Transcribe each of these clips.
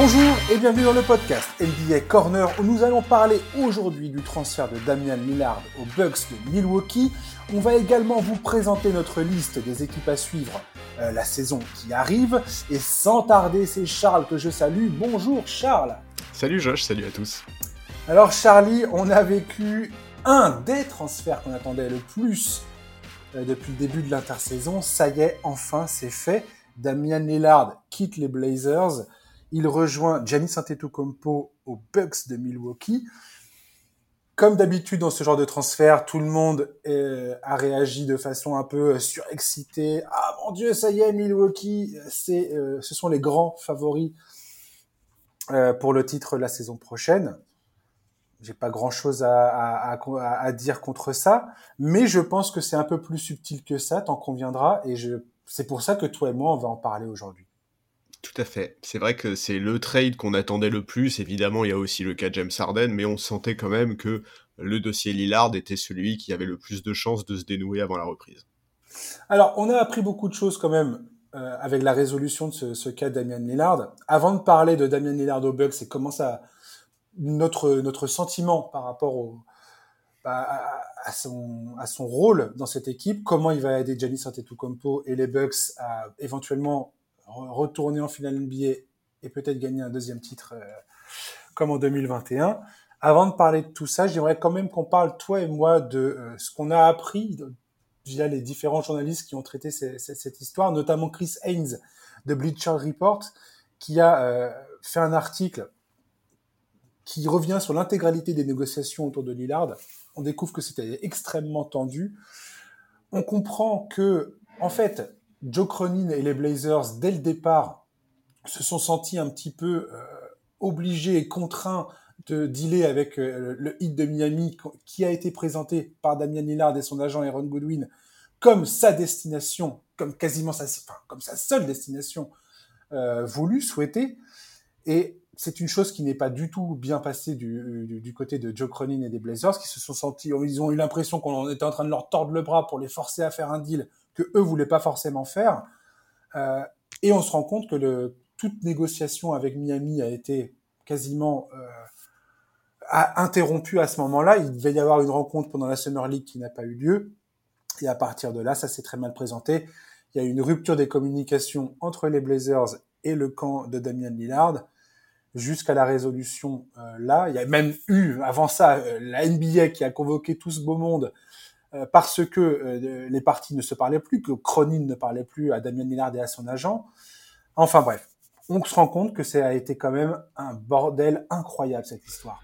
Bonjour et bienvenue dans le podcast NBA Corner où nous allons parler aujourd'hui du transfert de Damian Lillard aux Bucks de Milwaukee. On va également vous présenter notre liste des équipes à suivre euh, la saison qui arrive. Et sans tarder, c'est Charles que je salue. Bonjour Charles. Salut Josh, salut à tous. Alors Charlie, on a vécu un des transferts qu'on attendait le plus euh, depuis le début de l'intersaison. Ça y est, enfin c'est fait. Damian Lillard quitte les Blazers. Il rejoint Giannis Antetokounmpo aux Bucks de Milwaukee. Comme d'habitude dans ce genre de transfert, tout le monde euh, a réagi de façon un peu euh, surexcitée. Ah mon Dieu, ça y est, Milwaukee, c'est, euh, ce sont les grands favoris pour le titre la saison prochaine. J'ai pas grand chose à, dire contre ça, mais je pense que c'est un peu plus subtil que ça, t'en conviendras, et c'est pour ça que toi et moi on va en parler aujourd'hui. Tout à fait. C'est vrai que c'est le trade qu'on attendait le plus. Évidemment, il y a aussi le cas James Harden, mais on sentait quand même que le dossier Lillard était celui qui avait le plus de chances de se dénouer avant la reprise. Alors, on a appris beaucoup de choses quand même euh, avec la résolution de ce, ce, cas Damian Lillard. Avant de parler de Damian Lillard aux Bucks et comment ça, notre notre sentiment par rapport au à, à, son, à son rôle dans cette équipe, comment il va aider Giannis Antetokounmpo et les Bucks à éventuellement retourner en finale NBA et peut-être gagner un deuxième titre euh, comme en 2021. Avant de parler de tout ça, j'aimerais quand même qu'on parle, toi et moi, de euh, ce qu'on a appris via les différents journalistes qui ont traité cette histoire, notamment Chris Haynes de Bleacher Report, qui a euh, fait un article qui revient sur l'intégralité des négociations autour de Lillard. On découvre que c'était extrêmement tendu. On comprend que, en fait, Joe Cronin et les Blazers, dès le départ, se sont sentis un petit peu euh, obligés et contraints de dealer avec euh, le hit de Miami qui a été présenté par Damian Lillard et son agent Aaron Goodwin comme sa destination, comme quasiment sa, enfin, comme sa seule destination euh, voulue, souhaitée. Et c'est une chose qui n'est pas du tout bien passée du, du, du, côté de Joe Cronin et des Blazers, qui se sont sentis, ils ont eu l'impression qu'on était en train de leur tordre le bras pour les forcer à faire un deal que eux voulaient pas forcément faire. Euh, et on se rend compte que toute négociation avec Miami a été quasiment euh, interrompue à ce moment-là. Il devait y avoir une rencontre pendant la Summer League qui n'a pas eu lieu. Et à partir de là, ça s'est très mal présenté. Il y a eu une rupture des communications entre les Blazers et le camp de Damian Lillard jusqu'à la résolution euh, là. Il y a même eu, avant ça, la NBA qui a convoqué tout ce beau monde parce que euh, les parties ne se parlaient plus, que Cronin ne parlait plus à Damien Lillard et à son agent. Enfin bref, on se rend compte que ça a été quand même un bordel incroyable cette histoire.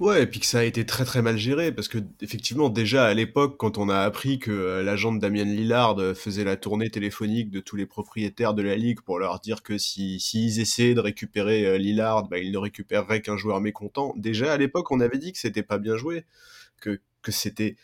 Ouais, et puis que ça a été très très mal géré, parce que effectivement déjà à l'époque, quand on a appris que euh, l'agent de Damien Lillard faisait la tournée téléphonique de tous les propriétaires de la ligue pour leur dire que si s'ils essayaient de récupérer Lillard, bah, ils ne récupéreraient qu'un joueur mécontent. Déjà à l'époque, on avait dit que c'était pas bien joué, que que c'était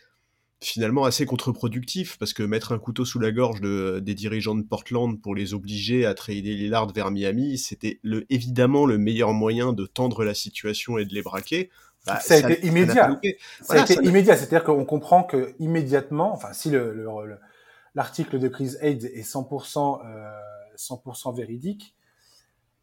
finalement assez contre-productif parce que mettre un couteau sous la gorge de, des dirigeants de Portland pour les obliger à trader Lillard vers Miami, c'était le, évidemment le meilleur moyen de tendre la situation et de les braquer. Bah, ça, a été immédiat. Ça, a été immédiat. C'est-à-dire qu'on comprend que immédiatement, enfin, si le, l'article de Chris Hayes est 100%, euh, 100% véridique,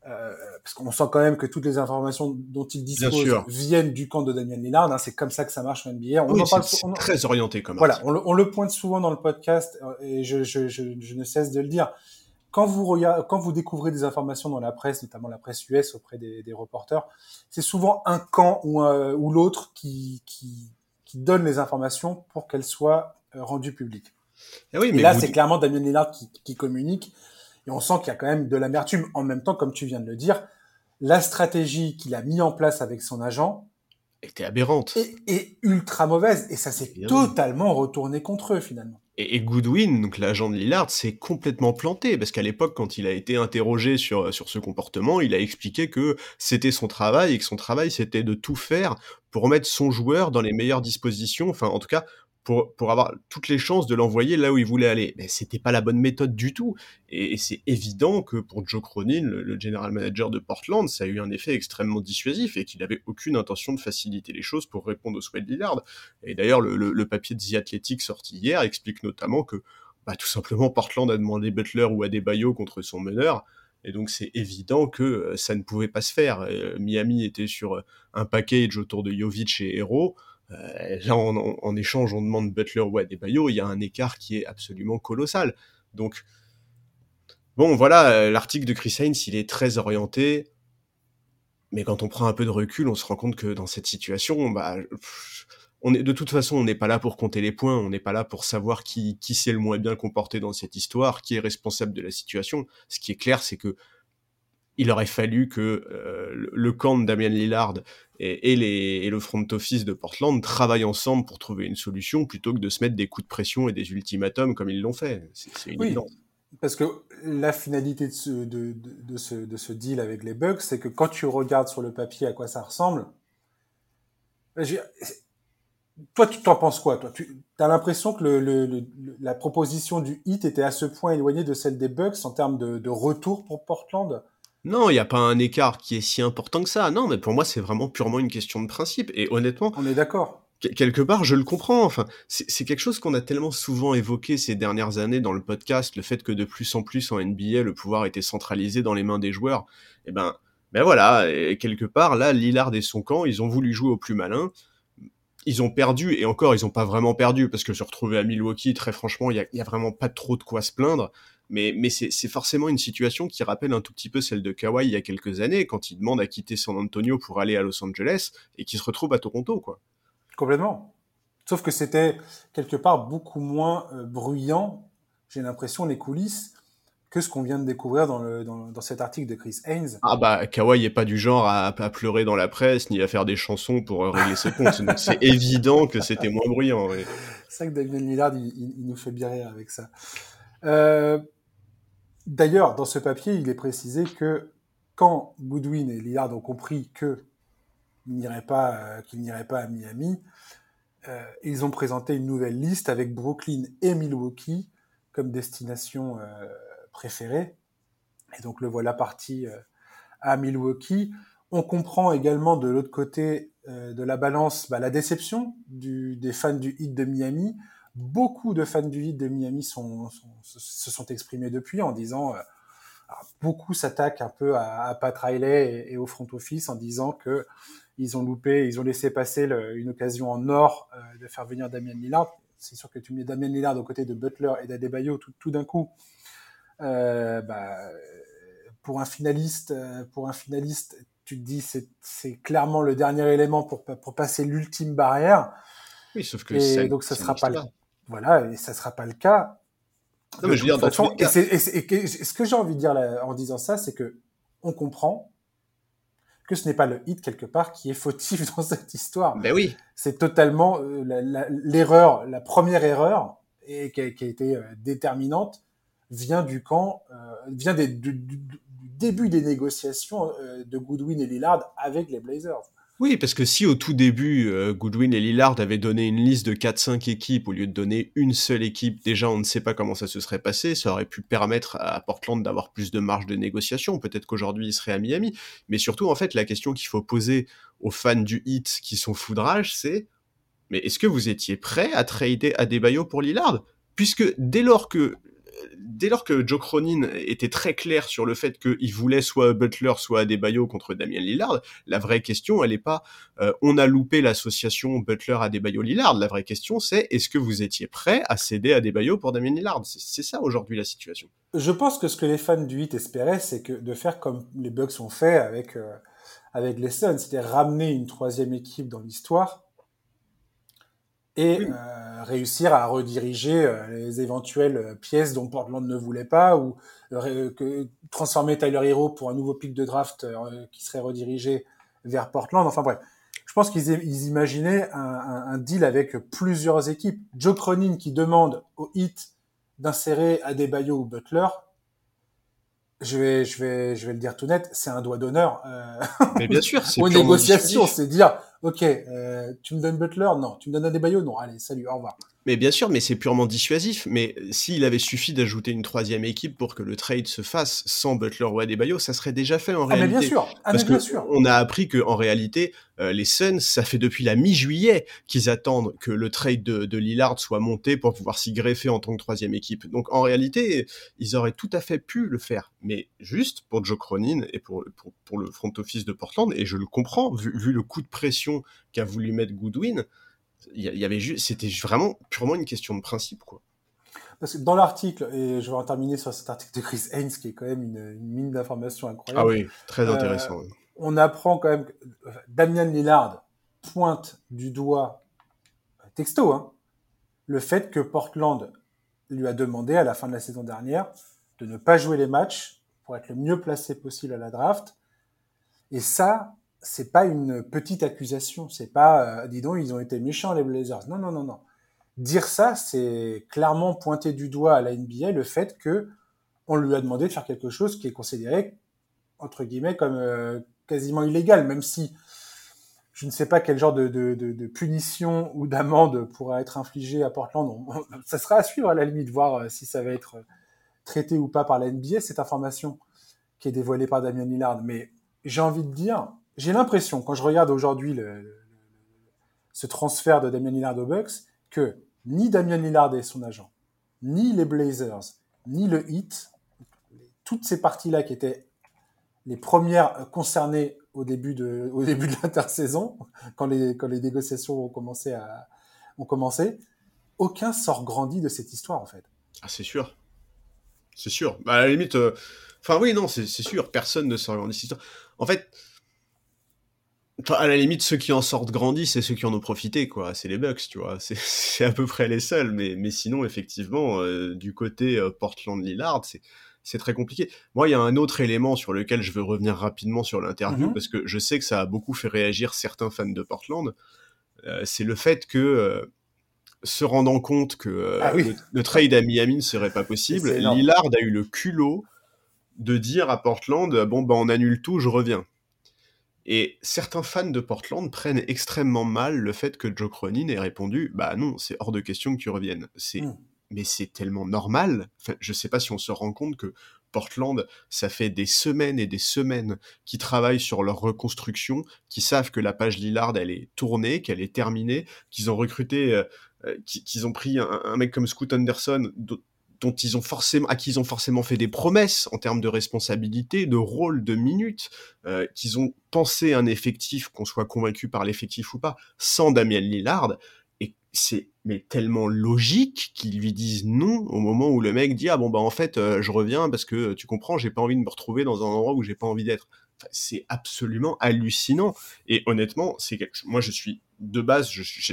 euh, parce qu'on sent quand même que toutes les informations dont il dispose viennent du camp de Damian Lillard. Hein, c'est comme ça que ça marche en NBA. On oui, en parle, on, très orienté comme Voilà, on le, on le, pointe souvent dans le podcast euh, et je, je, je, je, ne cesse de le dire. Quand vous, regardez, quand vous découvrez des informations dans la presse, notamment la presse US auprès des, des reporters, c'est souvent un camp ou, un, ou l'autre qui, qui, qui donne les informations pour qu'elles soient euh, rendues publiques. Et, oui, mais et là, c'est clairement Damien Lillard qui, qui communique. Et on sent qu'il y a quand même de l'amertume. En même temps, comme tu viens de le dire, la stratégie qu'il a mis en place avec son agent était aberrante. Et, ultra mauvaise. Et ça s'est totalement retourné contre eux, finalement. Et, Goodwin, donc l'agent de Lillard, s'est complètement planté parce qu'à l'époque, quand il a été interrogé sur sur ce comportement, il a expliqué que c'était son travail et que son travail c'était de tout faire pour mettre son joueur dans les meilleures dispositions, enfin en tout cas pour, avoir toutes les chances de l'envoyer là où il voulait aller. Mais c'était pas la bonne méthode du tout. Et, c'est évident que pour Joe Cronin, le, le, general manager de Portland, ça a eu un effet extrêmement dissuasif et qu'il avait aucune intention de faciliter les choses pour répondre aux souhaits de Lillard. Et d'ailleurs, le, papier de The Athletic sorti hier explique notamment que bah, tout simplement Portland a demandé Butler ou Adebayo contre son meneur Et donc c'est évident que ça ne pouvait pas se faire. Miami était sur un package autour de Jovic et Hero. Là, en, échange, on demande Butler ou Adebayo. Il y a un écart qui est absolument colossal. Donc, bon, voilà, l'article de Chris Haynes, il est très orienté. Mais quand on prend un peu de recul, on se rend compte que dans cette situation, bah, on est, de toute façon, on n'est pas là pour compter les points, on n'est pas là pour savoir qui, qui s'est le moins bien comporté dans cette histoire, qui est responsable de la situation. Ce qui est clair, c'est que il aurait fallu que euh, le camp de Damien Lillard et, les, et, le front office de Portland travaillent ensemble pour trouver une solution plutôt que de se mettre des coups de pression et des ultimatums comme ils l'ont fait. C'est une oui, Parce que la finalité de ce, de, de, ce, de ce deal avec les Bucks, c'est que quand tu regardes sur le papier à quoi ça ressemble, toi, tu t'en penses quoi Toi, tu as l'impression que le, le, la proposition du hit était à ce point éloignée de celle des Bucks en termes de, de retour pour Portland? Non, il n'y a pas un écart qui est si important que ça. Non, mais pour moi, c'est vraiment purement une question de principe. Et honnêtement. On est d'accord. Quelque part, je le comprends. Enfin, c'est quelque chose qu'on a tellement souvent évoqué ces dernières années dans le podcast, le fait que de plus en plus en NBA, le pouvoir était centralisé dans les mains des joueurs. Et eh ben, ben voilà. Et quelque part, là, Lillard et son camp, ils ont voulu jouer au plus malin ils ont perdu, et encore, ils n'ont pas vraiment perdu, parce que se retrouver à Milwaukee, très franchement, il n'y a, a, vraiment pas trop de quoi se plaindre. Mais, mais c'est forcément une situation qui rappelle un tout petit peu celle de Kawhi il y a quelques années, quand il demande à quitter San Antonio pour aller à Los Angeles, et qui se retrouve à Toronto, quoi. Complètement. Sauf que c'était quelque part beaucoup moins euh, bruyant, j'ai l'impression, les coulisses, que ce qu'on vient de découvrir dans, le, dans, dans, cet article de Chris Haynes. Ah bah, Kawhi est pas du genre à, à, pleurer dans la presse, ni à faire des chansons pour euh, régler ses comptes. Donc c'est évident que c'était moins bruyant. C'est ça que Damien Lillard, il, il, nous fait bien rire avec ça. Euh, D'ailleurs, dans ce papier, il est précisé que quand Goodwin et Lillard ont compris que pas, euh, qu'ils n'iraient pas à Miami, euh, ils ont présenté une nouvelle liste avec Brooklyn et Milwaukee comme destination euh, préférée. Et donc le voilà parti à Milwaukee. On comprend également de l'autre côté de la balance bah, la déception du, des fans du Heat de Miami. Beaucoup de fans du Heat de Miami sont, sont, se sont exprimés depuis en disant, euh, beaucoup s'attaquent un peu à, à Pat Riley et, et, au front office en disant que ils ont loupé, ils ont laissé passer le, une occasion en or euh, de faire venir Damien Lillard. C'est sûr que tu mets Damien Lillard aux côtés de Butler et d'Adebayo tout, tout d'un coup, euh, bah, pour un finaliste, euh, pour un finaliste, tu te dis c'est c'est clairement le dernier élément pour pour passer l'ultime barrière. Oui, sauf que et donc ça sera pas le, voilà et ça sera pas le cas. Non, mais je veux dire, façon, et, et, et, ce que j'ai envie de dire là, en disant ça, c'est que on comprend que ce n'est pas le hit quelque part qui est fautif dans cette histoire. Ben oui. C'est totalement euh, l'erreur, la, la, première erreur et qui a, qui a été euh, déterminante vient du camp, euh, vient des, du, début des négociations de Goodwin et Lillard avec les Blazers. Oui, parce que si au tout début, euh, Goodwin et Lillard avaient donné une liste de 4-5 équipes au lieu de donner une seule équipe, déjà on ne sait pas comment ça se serait passé, ça aurait pu permettre à Portland d'avoir plus de marge de négociation, peut-être qu'aujourd'hui il serait à Miami, mais surtout en fait la question qu'il faut poser aux fans du Heat qui sont foudrage, c'est mais est-ce que vous étiez prêt à trader Adebayo pour Lillard? Puisque dès lors que dès lors que Joe Cronin était très clair sur le fait qu'il voulait soit Butler, soit Adebayo contre Damien Lillard, la vraie question, elle n'est pas euh, on a loupé l'association Butler-Adebayo-Lillard. La vraie question, c'est est-ce que vous étiez prêt à céder Adebayo pour Damien Lillard? C'est ça aujourd'hui la situation. Je pense que ce que les fans du 8 espéraient, c'est que de faire comme les Bucks ont fait avec, euh, avec les Suns, c'est-à-dire ramener une troisième équipe dans l'histoire et oui. euh, réussir à rediriger euh, les éventuelles euh, pièces dont Portland ne voulait pas ou euh, que, transformer Tyler Hero pour un nouveau pic de draft euh, qui serait redirigé vers Portland. Enfin bref, je pense qu'ils ils imaginaient un, un, un, deal avec plusieurs équipes. Joe Cronin qui demande au Heat d'insérer Adebayo ou Butler, je vais, je vais, je vais le dire tout net, c'est un doigt d'honneur. Euh, Mais bien sûr, c'est aux négociations, c'est dire, ok, euh, tu me donnes Butler, non, tu me donnes Adebayo, non, allez, salut, au revoir. Mais bien sûr, mais c'est purement dissuasif. Mais s'il avait suffi d'ajouter une troisième équipe pour que le trade se fasse sans Butler ou Adebayo, ça serait déjà fait en ah, réalité. Mais bien sûr. Ah, Parce mais bien que sûr. on a appris que en réalité, euh, les Suns, ça fait depuis la mi-juillet qu'ils attendent que le trade de, de, Lillard soit monté pour pouvoir s'y greffer en tant que troisième équipe. Donc en réalité, ils auraient tout à fait pu le faire. Mais juste pour Joe Cronin et pour, pour, pour le front office de Portland, et je le comprends, vu, vu le coup de pression qu'a voulu mettre Goodwin, il y avait juste, c'était vraiment purement une question de principe, quoi. Parce que dans l'article, et je vais en terminer sur cet article de Chris Haynes, qui est quand même une, une mine d'informations incroyable. Ah oui, très intéressant. Euh, on apprend quand même que Damian Lillard pointe du doigt, texto, hein, le fait que Portland lui a demandé à la fin de la saison dernière de ne pas jouer les matchs pour être le mieux placé possible à la draft. Et ça, c'est pas une petite accusation. C'est pas, euh, dis donc, ils ont été méchants les Blazers. Non, non, non, non. Dire ça, c'est clairement pointer du doigt à la NBA le fait que on lui a demandé de faire quelque chose qui est considéré entre guillemets comme euh, quasiment illégal, même si je ne sais pas quel genre de, punition ou d'amende pourra être infligée à Portland. Ça sera à suivre à la limite, voir euh, si ça va être traité ou pas par la NBA, cette information qui est dévoilée par Damien Lillard. Mais j'ai envie de dire, j'ai l'impression, quand je regarde aujourd'hui ce transfert de Damien Lillard aux Bucks, que ni Damien Lillard et son agent, ni les Blazers, ni le Heat, toutes ces parties-là qui étaient les premières concernées au début de, l'intersaison, quand les, négociations ont commencé à, ont aucun sort grandi de cette histoire, en fait. Ah, c'est sûr. C'est sûr. Bah, à la limite, euh... enfin, oui, non, c'est sûr. Personne ne sort grandi de cette histoire. En fait, Enfin, à la limite, ceux qui en sortent grandis, c'est ceux qui en ont profité, quoi. C'est les Bucks, tu vois. C'est à peu près les seuls. Mais, mais sinon, effectivement, euh, du côté euh, Portland-Lillard, c'est c'est très compliqué. Moi, il y a un autre élément sur lequel je veux revenir rapidement sur l'interview, Mhm. parce que je sais que ça a beaucoup fait réagir certains fans de Portland. Euh, c'est le fait que, se rendant compte que Ah oui. le, le trade à Miami ne serait pas possible. Lillard a eu le culot de dire à Portland, bon, bah, on annule tout, je reviens. Et certains fans de Portland prennent extrêmement mal le fait que Joe Cronin ait répondu Bah non, c'est hors de question que tu reviennes. C'est, Mm. Mais c'est tellement normal. Enfin, je sais pas si on se rend compte que Portland, ça fait des semaines et des semaines qui travaillent sur leur reconstruction, qui savent que la page Lillard, elle est tournée, qu'elle est terminée, qu'ils ont recruté, euh, euh, qui- qu'ils ont pris un, un mec comme Scoot Anderson, dont ils ont forcément, à qui ils ont forcément fait des promesses en termes de responsabilité, de rôle, de minutes, euh, qu'ils ont pensé un effectif, qu'on soit convaincu par l'effectif ou pas, sans Damien Lillard. Et c'est mais tellement logique qu'ils lui disent non au moment où le mec dit ah bon bah en fait euh, je reviens parce que tu comprends j'ai pas envie de me retrouver dans un endroit où j'ai pas envie d'être. C'est absolument hallucinant et honnêtement c'est quelque... moi je suis de base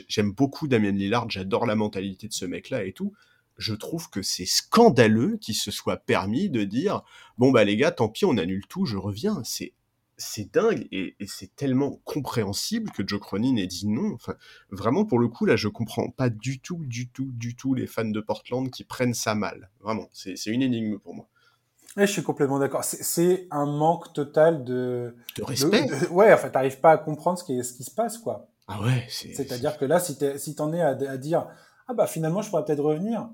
j'aime beaucoup Damien Lillard j'adore la mentalité de ce mec là et tout je trouve que c'est scandaleux qu'il se soit permis de dire bon bah les gars tant pis on annule tout je reviens c'est c'est dingue et, et c'est tellement compréhensible que Joe Cronin ait dit non. Enfin vraiment pour le coup là je comprends pas du tout du tout du tout les fans de Portland qui prennent ça mal. Vraiment c'est c'est une énigme pour moi. Et je suis complètement d'accord. C'est- un manque total de, de respect. de- ouais, en fait, t'arrives pas à comprendre ce qui, est- ce qui se passe, quoi. ah ouais c'est C'est-à-dire que là, si t'es- si t'en es à, à dire, ah bah finalement, je pourrais peut-être revenir,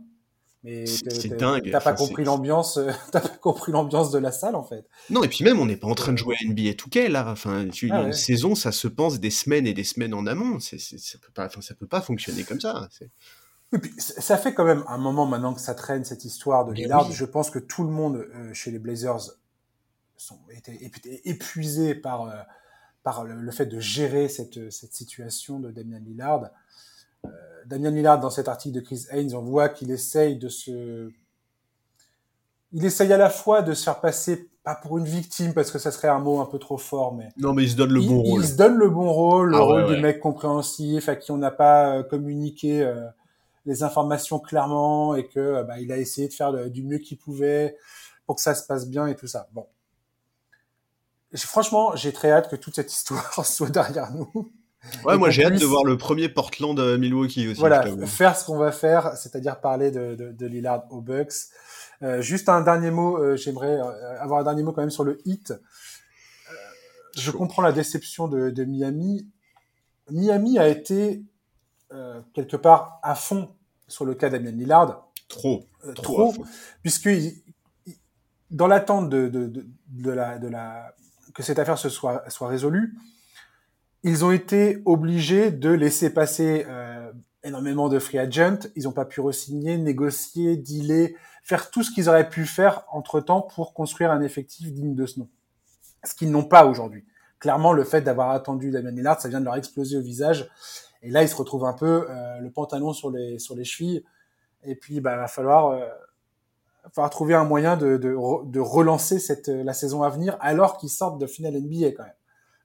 mais C'est- dingue. T'as pas compris l'ambiance, euh, t'as pas compris l'ambiance de la salle, en fait. non et puis même on n'est pas en train de jouer à NBA 2K là enfin tu- Ah une ouais. saison ça se pense des semaines et des semaines en amont c'est ça peut pas enfin ça peut pas fonctionner comme ça Et puis, ça fait quand même un moment maintenant que ça traîne cette histoire de Lillard. oui. Je pense que tout le monde euh, chez les Blazers sont été épu- épuisés par euh, par le, le fait de gérer cette cette situation de Damian Lillard. Euh, Damian Lillard dans cet article de Chris Haynes, on voit qu'il essaye de se il essaye à la fois de se faire passer pas pour une victime parce que ça serait un mot un peu trop fort, mais non mais il se donne le il, bon il rôle se donne le bon rôle, le Ah rôle ouais. du mec compréhensif à qui on n'a pas euh, communiqué euh, les informations clairement et que euh, bah, il a essayé de faire le- du mieux qu'il pouvait pour que ça se passe bien et tout ça. Bon, franchement, j'ai très hâte que toute cette histoire soit derrière nous. Ouais Et moi j'ai hâte de voir le premier Portland euh, Milwaukee aussi voilà, faire ce qu'on va faire, c'est-à-dire parler de, de, de Lillard aux Bucks. Euh, juste un dernier mot, euh, j'aimerais avoir un dernier mot quand même sur le hit. Euh, je comprends la déception de, de Miami. Miami a été quelque part à fond sur le cas Damien Lillard. Trop. Trop. Puisque dans l'attente de, de, la, de la, que cette affaire se soit, soit résolue, ils ont été obligés de laisser passer euh, énormément de free agents. Ils n'ont pas pu re-signer, négocier, dealer, faire tout ce qu'ils auraient pu faire entre-temps pour construire un effectif digne de ce nom. Ce qu'ils n'ont pas aujourd'hui. Clairement, le fait d'avoir attendu Damien Lillard, ça vient de leur exploser au visage. Et là, ils se retrouvent un peu euh, le pantalon sur les, sur les chevilles. Et puis, bah, va falloir, euh, falloir trouver un moyen de, de, de relancer cette, la saison à venir alors qu'ils sortent de finale NBA quand même.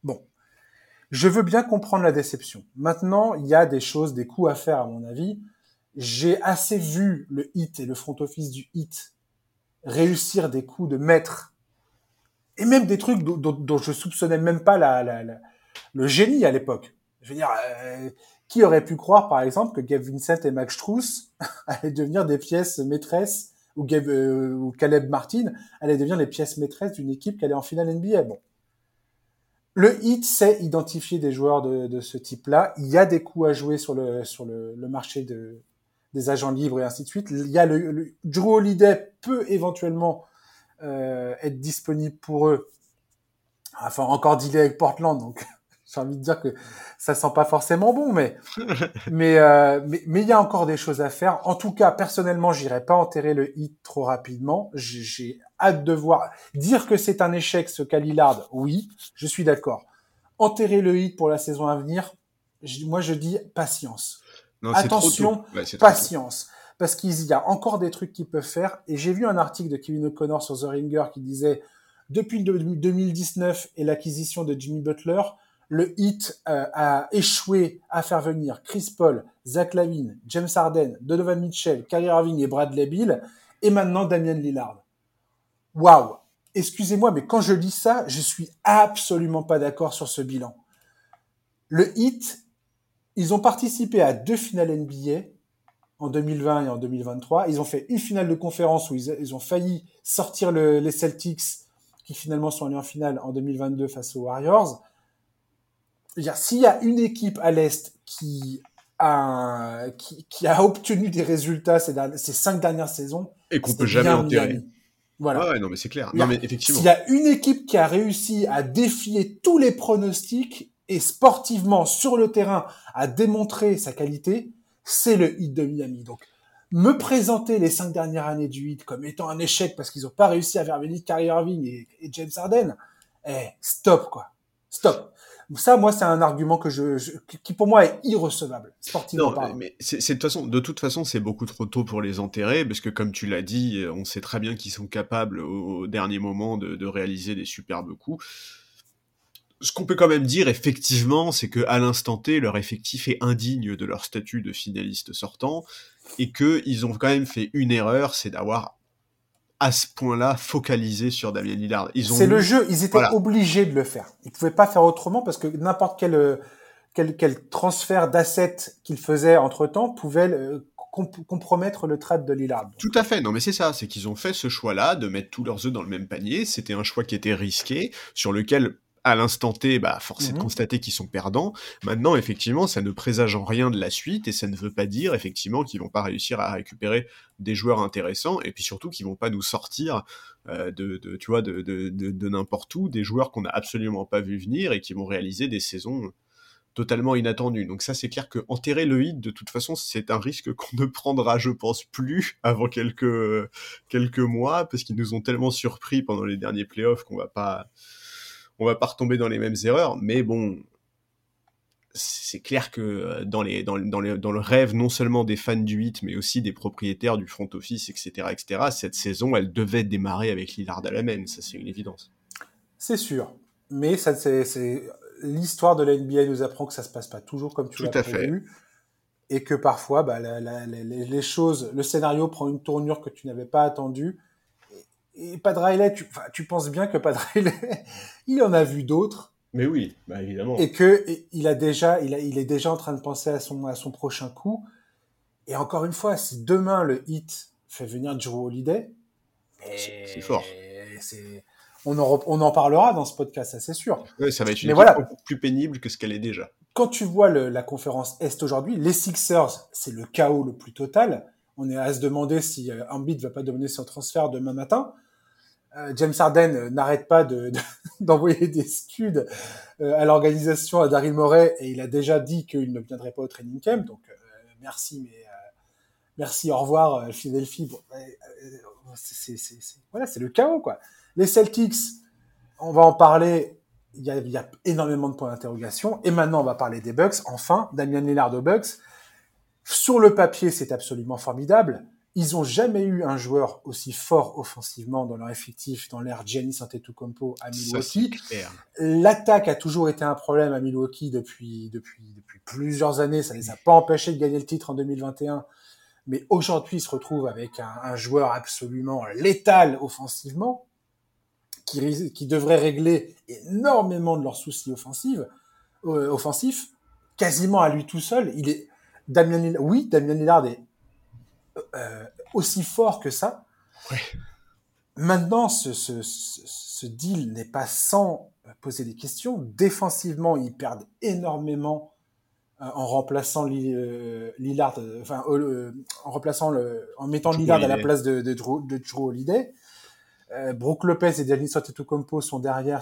Bon, je veux bien comprendre la déception. Maintenant, il y a des choses, des coups à faire à mon avis. J'ai assez vu le hit et le front office du hit réussir des coups de maître et même des trucs dont, je soupçonnais même pas la, la, la le génie à l'époque. Je veux dire, euh, qui aurait pu croire, par exemple, que Gabe Vincent et Max Strauss allaient devenir des pièces maîtresses, ou, Gabe, euh, ou Caleb Martin allaient devenir les pièces maîtresses d'une équipe qui allait en finale NBA. Bon, le hit sait identifier des joueurs de, de ce type-là. Il y a des coups à jouer sur le, sur le, le, marché de, des agents libres et ainsi de suite. Il y a le, le Drew Holiday peut éventuellement euh, être disponible pour eux. Enfin, encore dealer avec Portland, donc j'ai envie de dire que ça sent pas forcément bon, mais mais, euh, mais mais il y a encore des choses à faire. En tout cas, personnellement, j'irai pas enterrer le hit trop rapidement. J'ai hâte de voir. Dire que c'est un échec ce Calilard, oui, je suis d'accord. Enterrer le hit pour la saison à venir, moi je dis patience. Non, Attention, ouais, patience. Parce qu'il y a encore des trucs qu'ils peuvent faire. Et j'ai vu un article de Kevin O'Connor sur The Ringer qui disait depuis 2019 et l'acquisition de Jimmy Butler, le Heat euh, a échoué à faire venir Chris Paul, Zach Lavine, James Harden, Donovan Mitchell, Kyrie Irving et Bradley Bill, et maintenant Damian Lillard. Waouh Excusez-moi, mais quand je lis ça, je suis absolument pas d'accord sur ce bilan. Le Heat, ils ont participé à deux finales NBA en 2020 et en 2023. Ils ont fait une finale de conférence où ils, ils ont failli sortir le, les Celtics, qui finalement sont allés en finale en 2022 face aux Warriors s'il y a une équipe à l'Est qui a, qui, qui, a obtenu des résultats ces, ces cinq dernières saisons, et qu'on peut jamais enterrer. Voilà. Ouais, non, mais c'est clair. Non, mais effectivement. S'il y a une équipe qui a réussi à défier tous les pronostics et sportivement sur le terrain à démontrer sa qualité, c'est le Heat de Miami. Donc, me présenter les cinq dernières années du Heat comme étant un échec parce qu'ils n'ont pas réussi à faire venir Kyrie Irving et, et James Harden, eh, stop, quoi. Stop. Ça, moi, c'est un argument que je, je, qui pour moi est irrecevable, sportivement non, parlant. mais c'est de toute façon, de toute façon, c'est beaucoup trop tôt pour les enterrer, parce que comme tu l'as dit, on sait très bien qu'ils sont capables au, au, dernier moment de, de réaliser des superbes coups. Ce qu'on peut quand même dire, effectivement, c'est que à l'instant T, leur effectif est indigne de leur statut de finaliste sortant, et que ils ont quand même fait une erreur, c'est d'avoir à ce point-là focalisé sur Damien Lillard. C'est le jeu, ils étaient voilà. obligés de le faire. Ils pouvaient pas faire autrement parce que n'importe quel, quel, quel transfert d'assets qu'ils faisaient entre-temps pouvait euh, comp compromettre le trade de Lillard. Tout à fait, non mais c'est ça, c'est qu'ils ont fait ce choix-là de mettre tous leurs œufs dans le même panier. C'était un choix qui était risqué, sur lequel à l'instant T, bah, force est de constater qu'ils sont perdants. Maintenant, effectivement, ça ne présage en rien de la suite et ça ne veut pas dire, effectivement, qu'ils vont pas réussir à récupérer des joueurs intéressants et puis surtout qu'ils vont pas nous sortir euh, de, de, tu vois, de, de, de, de n'importe où des joueurs qu'on n'a absolument pas vu venir et qui vont réaliser des saisons totalement inattendues. Donc ça, c'est clair que enterrer le hit, de toute façon, c'est un risque qu'on ne prendra, je pense, plus avant quelques, quelques mois parce qu'ils nous ont tellement surpris pendant les derniers playoffs qu'on va pas, on va pas retomber dans les mêmes erreurs, mais bon, c'est clair que dans, les, dans, dans, les, dans, le rêve non seulement des fans du 8, mais aussi des propriétaires du front office, etc., etc., cette saison, elle devait démarrer avec Lillard à la main, ça c'est une évidence. C'est sûr, mais ça, c'est, l'histoire de la NBA nous apprend que ça se passe pas toujours comme tu l'as prévu, et que parfois, bah, la, la, les, les, choses, le scénario prend une tournure que tu n'avais pas attendue, et Pat Riley, tu, tu penses bien que Pat Riley, il en a vu d'autres. Mais oui, bah évidemment. Et que et il a déjà, il, a, il est déjà en train de penser à son, à son prochain coup. Et encore une fois, si demain le hit fait venir Drew Holiday, c'est fort. on en, on en parlera dans ce podcast, ça c'est sûr. Ouais, ça va être une Mais voilà. beaucoup plus pénible que ce qu'elle est déjà. Quand tu vois le, la conférence Est aujourd'hui, les Sixers, c'est le chaos le plus total. On est à se demander si euh, Embiid va pas donner son transfert demain matin. Euh, James Harden euh, n'arrête pas d'envoyer de, des scuds euh, à l'organisation, à Daryl Morey, et il a déjà dit qu'il ne viendrait pas au training camp. Donc merci, mais merci, au revoir Philadelphie. C'est voilà, c'est le chaos quoi. Les Celtics, on va en parler. Il y a, il y a énormément de points d'interrogation. Et maintenant, on va parler des Bucks. Enfin, Damian Lillard aux Bucks. Sur le papier, c'est absolument formidable. Ils ont jamais eu un joueur aussi fort offensivement dans leur effectif, dans l'ère Giannis Antetokounmpo à Milwaukee. L'attaque a toujours été un problème à Milwaukee depuis, depuis, depuis plusieurs années. Ça les a pas empêchés de gagner le titre en 2021. Mais aujourd'hui, ils se retrouvent avec un, un joueur absolument létal offensivement, qui, qui devrait régler énormément de leurs soucis offensifs, euh, offensifs, quasiment à lui tout seul. Il est, Damien Lillard, oui, Damien Lillard est euh, aussi fort que ça. Maintenant, ce, ce, ce, deal n'est pas sans poser des questions. Défensivement, ils perdent énormément euh, en remplaçant euh, Lillard, enfin, en remplaçant le, en mettant Lillard à la place de, de, Drew, de Drew Holiday. Euh, Brooke Lopez et Giannis Antetokounmpo sont derrière,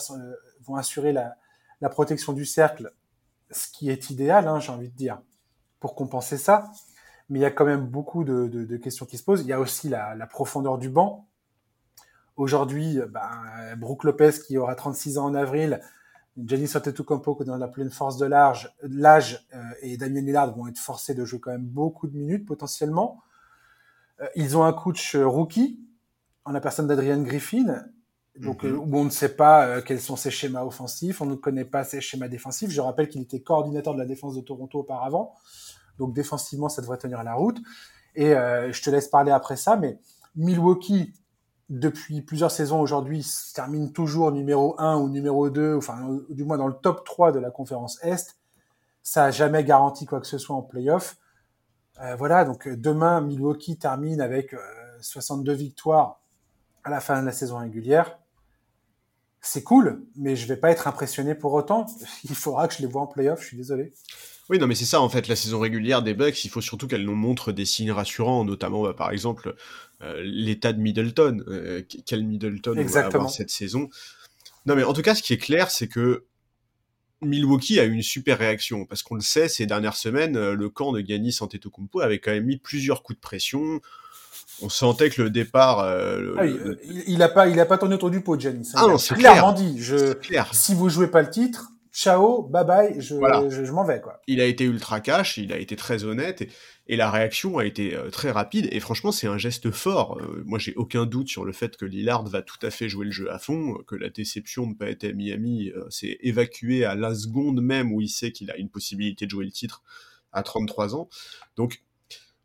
vont assurer la, la, protection du cercle, ce qui est idéal, hein, j'ai envie de dire, pour compenser ça mais il y a quand même beaucoup de, de, de, questions qui se posent. Il y a aussi la, la profondeur du banc. Aujourd'hui, ben, Brooke Lopez qui aura 36 ans en avril, Jenny Antetokounmpo qui est dans la pleine force de l'âge, l'âge euh, et Damien Lillard vont être forcés de jouer quand même beaucoup de minutes potentiellement. Euh, ils ont un coach rookie en la personne d'Adrian Griffin, donc mm-hmm. où on ne sait pas quels sont ses schémas offensifs, on ne connaît pas ses schémas défensifs. Je rappelle qu'il était coordinateur de la défense de Toronto auparavant. Donc défensivement, ça devrait tenir la route. Et euh, je te laisse parler après ça, mais Milwaukee, depuis plusieurs saisons aujourd'hui, termine toujours numéro 1 ou numéro 2, enfin du moins dans le top 3 de la conférence Est. Ça n'a jamais garanti quoi que ce soit en playoff. Euh, voilà, donc demain, Milwaukee termine avec 62 euh, victoires à la fin de la saison régulière. C'est cool, mais je vais pas être impressionné pour autant. Il faudra que je les vois en playoff, je suis désolé. Oui, non, mais c'est ça en fait, la saison régulière des Bucks, il faut surtout qu'elle nous montre des signes rassurants, notamment bah, par exemple euh, l'état de Middleton. Euh, quel Middleton on va avoir cette saison Non, mais en tout cas, ce qui est clair, c'est que Milwaukee a eu une super réaction, parce qu'on le sait, ces dernières semaines, euh, le camp de Giannis Antetokounmpo avait quand même mis plusieurs coups de pression. On sentait que le départ. Ah, il, a pas, il a pas tourné autour du pot, Giannis. Ah non, c'est clairement dit. Je, si vous jouez pas le titre, ciao, bye bye, je, je, m'en vais quoi. Il a été ultra cash, il a été très honnête et, la réaction a été euh, très rapide et franchement c'est un geste fort. Euh, moi j'ai aucun doute sur le fait que Lillard va tout à fait jouer le jeu à fond, que la déception de ne pas être à Miami euh, s'est évacuée à la seconde même où il sait qu'il a une possibilité de jouer le titre à 33 ans. Donc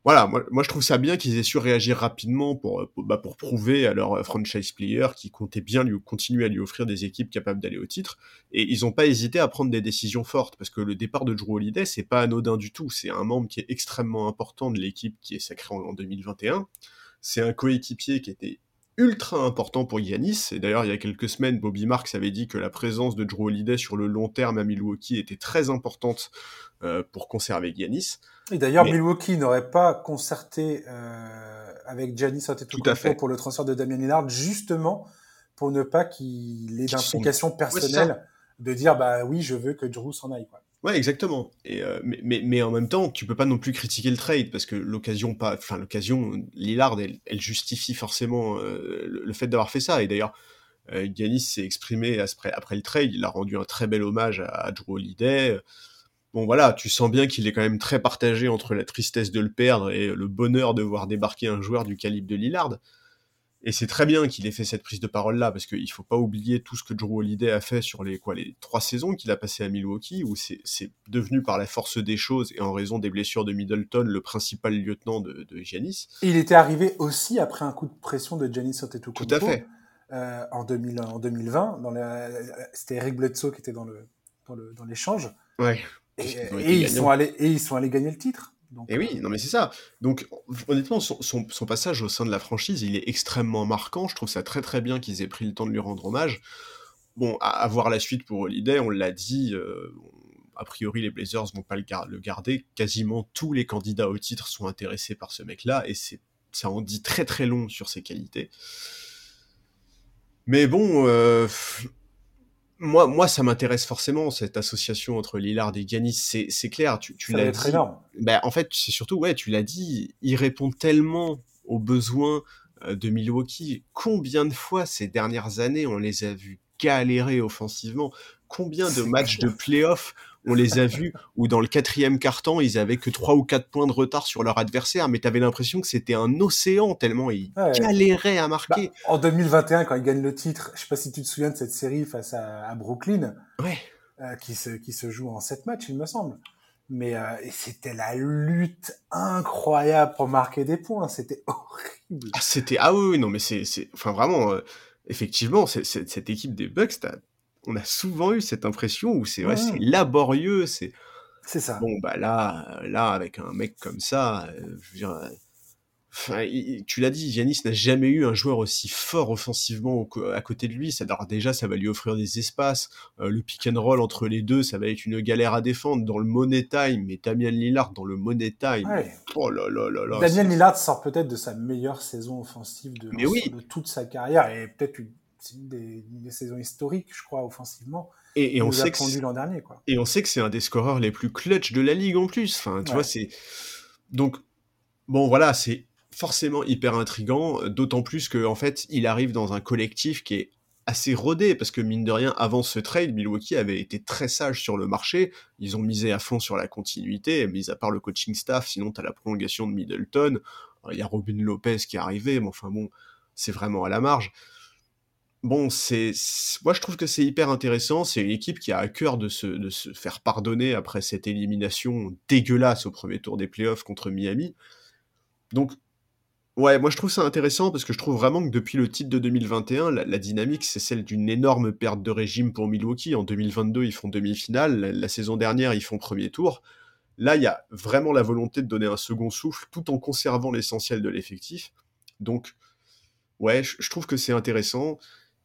voilà, moi, je trouve ça bien qu'ils aient su réagir rapidement pour, pour, bah, pour prouver à leur franchise player qui comptait bien lui continuer à lui offrir des équipes capables d'aller au titre. Et ils n'ont pas hésité à prendre des décisions fortes parce que le départ de Drew Holiday, c'est pas anodin du tout. C'est un membre qui est extrêmement important de l'équipe qui est sacré en, 2021. C'est un coéquipier qui était ultra important pour Yanis. Et d'ailleurs, il y a quelques semaines, Bobby Marks avait dit que la présence de Drew Holiday sur le long terme à Milwaukee était très importante euh, pour conserver Yanis. Et d'ailleurs, Milwaukee n'aurait pas concerté euh, avec Giannis Antetokounmpo pour le transfert de Damien Lillard, justement pour ne pas qu'il ait d'implication personnelle de dire bah oui, je veux que Drew s'en aille. Quoi. Ouais, exactement. Euh, mais, en même temps, tu peux pas non plus critiquer le trade parce que l'occasion pas, l'occasion Lillard, elle, justifie forcément euh, le, fait d'avoir fait ça. Et d'ailleurs, euh, s'est exprimé après, après le trade, il a rendu un très bel hommage à, à Drew Holiday bon voilà, tu sens bien qu'il est quand même très partagé entre la tristesse de le perdre et le bonheur de voir débarquer un joueur du calibre de Lillard. Et c'est très bien qu'il ait fait cette prise de parole là, parce qu'il faut pas oublier tout ce que Drew Holiday a fait sur les quoi les trois saisons qu'il a passé à Milwaukee, où c'est devenu par la force des choses et en raison des blessures de Middleton le principal lieutenant de, de Giannis. il était arrivé aussi après un coup de pression de Giannis Antetokounmpo. Tout à fait. Euh, en, 2000, en 2020, c'était Eric Bledsoe qui était dans le dans l'échange. Ouais. Et, ils sont allés, et ils sont allés gagner le titre. Et oui, non mais c'est ça. Donc honnêtement, son, son, passage au sein de la franchise, il est extrêmement marquant. Je trouve ça très très bien qu'ils aient pris le temps de lui rendre hommage. Bon, à, voir la suite pour Holiday, on l'a dit, euh, a priori les Blazers vont pas le, le, garder. Quasiment tous les candidats au titre sont intéressés par ce mec-là, et c'est ça en dit très très long sur ses qualités. Mais bon, euh, moi, moi, ça m'intéresse forcément cette association entre Lillard et Giannis. C'est, c'est clair, tu, tu l'as dit. Énorme. Ben, en fait, c'est surtout, ouais, tu l'as dit, il répond tellement aux besoins euh, de Milwaukee. Combien de fois ces dernières années on les a vus galérer offensivement? Combien de matchs de playoffs on les a vus où dans le quatrième quart-temps, ils avaient que trois ou quatre points de retard sur leur adversaire, mais tu avais l'impression que c'était un océan tellement ils galéraient à marquer. Bah, en 2021, quand ils gagnent le titre, je sais pas si tu te souviens de cette série face à, Brooklyn, ouais. Euh, qui, se, qui se joue en sept matchs, il me semble. Mais euh, c'était la lutte incroyable pour marquer des points. C'était horrible. Ah, c'était ah oui, non mais c'est enfin vraiment euh, effectivement cette équipe des Bucks, on a souvent eu cette impression où c'est ouais, laborieux, c'est c'est ça. Bon bah là là avec un mec comme ça, euh, je veux dire Enfin, tu l'as dit, Yanis n'a jamais eu un joueur aussi fort offensivement à côté de lui. Ça, déjà, ça va lui offrir des espaces. Euh, le pick and roll entre les deux, ça va être une galère à défendre. Dans le money time, mais Damien Lillard dans le money time. Oh là là là là. Damien Lillard sort peut-être de sa meilleure saison offensive de, de toute sa carrière et peut-être une c'est une des, saisons historiques, je crois, offensivement. Et, on sait que l'an dernier, quoi. Et on sait que c'est un des scoreurs les plus clutch de la ligue en plus. Enfin, tu vois, c'est donc bon, voilà, c'est forcément hyper intrigant, d'autant plus que en fait, il arrive dans un collectif qui est assez rodé parce que mine de rien, avant ce trade, Milwaukee avait été très sage sur le marché. Ils ont misé à fond sur la continuité, mis à part le coaching staff, sinon tu as la prolongation de Middleton. Il y a Robin Lopez qui est arrivé, mais enfin bon, c'est vraiment à la marge bon, c'est, moi je trouve que c'est hyper intéressant. C'est une équipe qui a à cœur de se, de se faire pardonner après cette élimination dégueulasse au premier tour des playoffs contre Miami. Donc, ouais, moi je trouve ça intéressant parce que je trouve vraiment que depuis le titre de 2021, la, dynamique c'est celle d'une énorme perte de régime pour Milwaukee. En 2022, ils font demi-finale. La, saison dernière, ils font premier tour. Là, il y a vraiment la volonté de donner un second souffle tout en conservant l'essentiel de l'effectif. Donc, ouais, je trouve que c'est intéressant.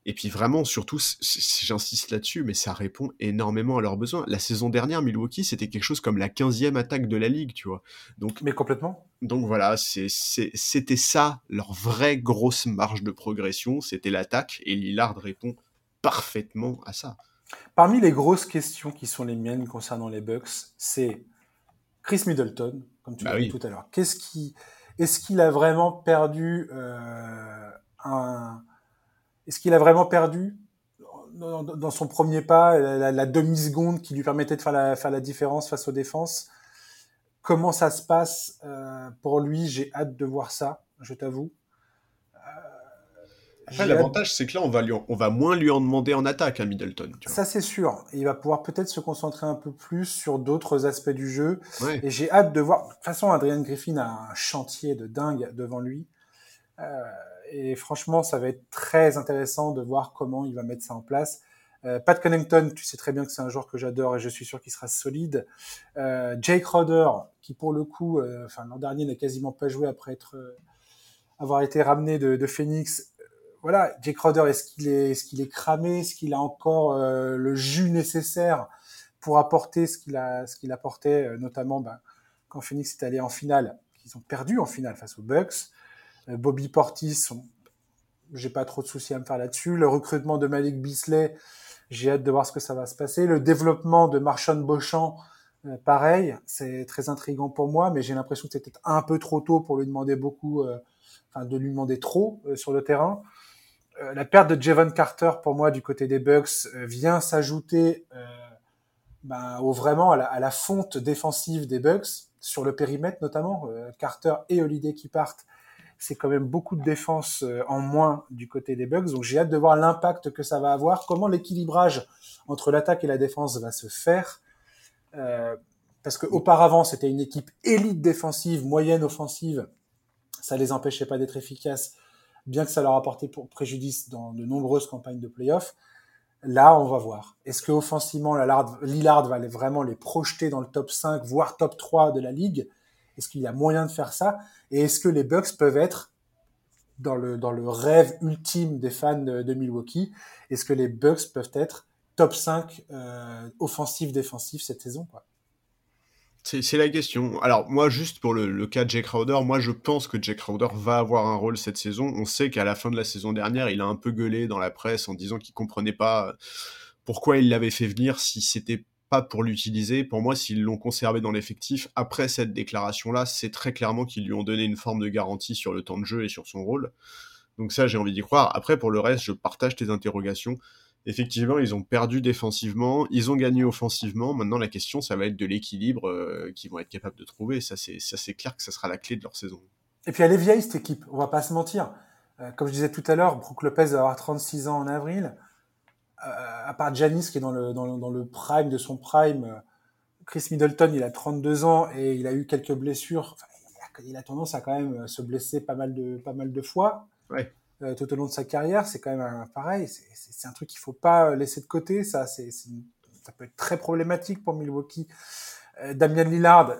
Et puis vraiment, surtout, j'insiste là-dessus, mais ça répond énormément à leurs besoins. La saison dernière, Milwaukee, c'était quelque chose comme la 15e attaque de la ligue, tu vois. Donc, mais complètement. Donc voilà, c'était ça, leur vraie grosse marge de progression, c'était l'attaque, et Lillard répond parfaitement à ça. Parmi les grosses questions qui sont les miennes concernant les Bucks, c'est Chris Middleton, comme tu bah l'as dit tout à l'heure. Qu'est-ce qui, est-ce qu'il a vraiment perdu euh, un est-ce qu'il a vraiment perdu dans, son premier pas, la, demi-seconde qui lui permettait de faire la, faire la différence face aux défenses? Comment ça se passe euh, pour lui? J'ai hâte de voir ça, je t'avoue. Après, l'avantage, c'est que là, on va, lui on va moins lui en demander en attaque à Middleton. Ça, c'est sûr. Il va pouvoir peut-être se concentrer un peu plus sur d'autres aspects du jeu. Et j'ai hâte de voir. De toute façon, Adrian Griffin a un chantier de dingue devant lui. Euh, et franchement, ça va être très intéressant de voir comment il va mettre ça en place. Euh, Pat Connington, tu sais très bien que c'est un joueur que j'adore et je suis sûr qu'il sera solide. Euh, Jake Roder, qui pour le coup, euh, enfin l'an dernier n'a quasiment pas joué après être avoir été ramené de, Phoenix. Voilà, Jake Roder, est-ce qu'il est, est-ce qu'il est cramé, est-ce qu'il a encore le jus nécessaire pour apporter ce qu'il a, ce qu'il apportait, notamment ben, quand Phoenix est allé en finale, qu'ils ont perdu en finale face aux Bucks. Euh, Bobby Portis, j'ai pas trop de soucis à me faire là-dessus. Le recrutement de Malik Bisley, j'ai hâte de voir ce que ça va se passer. Le développement de Marchand Beauchamp, euh, pareil, c'est très intriguant pour moi, mais j'ai l'impression que c'était un peu trop tôt pour lui demander beaucoup, euh, enfin de lui demander trop sur le terrain. la perte de Javon Carter pour moi du côté des Bucks vient s'ajouter ben, au vraiment à la, à la, fonte défensive des Bucks sur le périmètre notamment. Carter et Holiday qui partent c'est quand même beaucoup de défense euh, en moins du côté des Bucks. Donc j'ai hâte de voir l'impact que ça va avoir, comment l'équilibrage entre l'attaque et la défense va se faire. Euh, parce qu'auparavant, c'était une équipe élite défensive, moyenne offensive. Ça les empêchait pas d'être efficaces, bien que ça leur apportait pour préjudice dans de nombreuses campagnes de playoffs. Là, on va voir. Est-ce que offensivement, Lillard va vraiment les projeter dans le top 5, voire top 3 de la ligue? Est-ce qu'il y a moyen de faire ça? Et est-ce que les Bucks peuvent être dans le, rêve ultime des fans de, Milwaukee? Est-ce que les Bucks peuvent être top 5 euh, offensif-défensif cette saison c'est la question. Alors moi, juste pour le, cas de Jake Crowder, moi je pense que Jake Crowder va avoir un rôle cette saison. On sait qu'à la fin de la saison dernière, il a un peu gueulé dans la presse en disant qu'il comprenait pas pourquoi il l'avait fait venir si c'était pas pour l'utiliser. Pour moi, s'ils l'ont conservé dans l'effectif après cette déclaration-là, c'est très clairement qu'ils lui ont donné une forme de garantie sur le temps de jeu et sur son rôle. Donc ça, j'ai envie d'y croire. Après, pour le reste, je partage tes interrogations effectivement, ils ont perdu défensivement, ils ont gagné offensivement. Maintenant, la question, ça va être de l'équilibre euh, qu'ils vont être capables de trouver. Ça, c'est, clair que ça sera la clé de leur saison. Et puis, elle est vieille, cette équipe. On va pas se mentir. Euh, comme je disais tout à l'heure, Brook Lopez va avoir 36 ans en avril. Euh, à part Janis, qui est dans le, dans, le, dans le prime de son prime, Chris Middleton, il a 32 ans et il a eu quelques blessures. Enfin, il, a, il a tendance à quand même se blesser pas mal de, pas mal de fois. Ouais. Euh, tout au long de sa carrière. C'est quand même un, pareil. C'est un truc qu'il faut pas laisser de côté. Ça, c'est ça peut être très problématique pour Milwaukee. Euh, Damien Lillard, euh,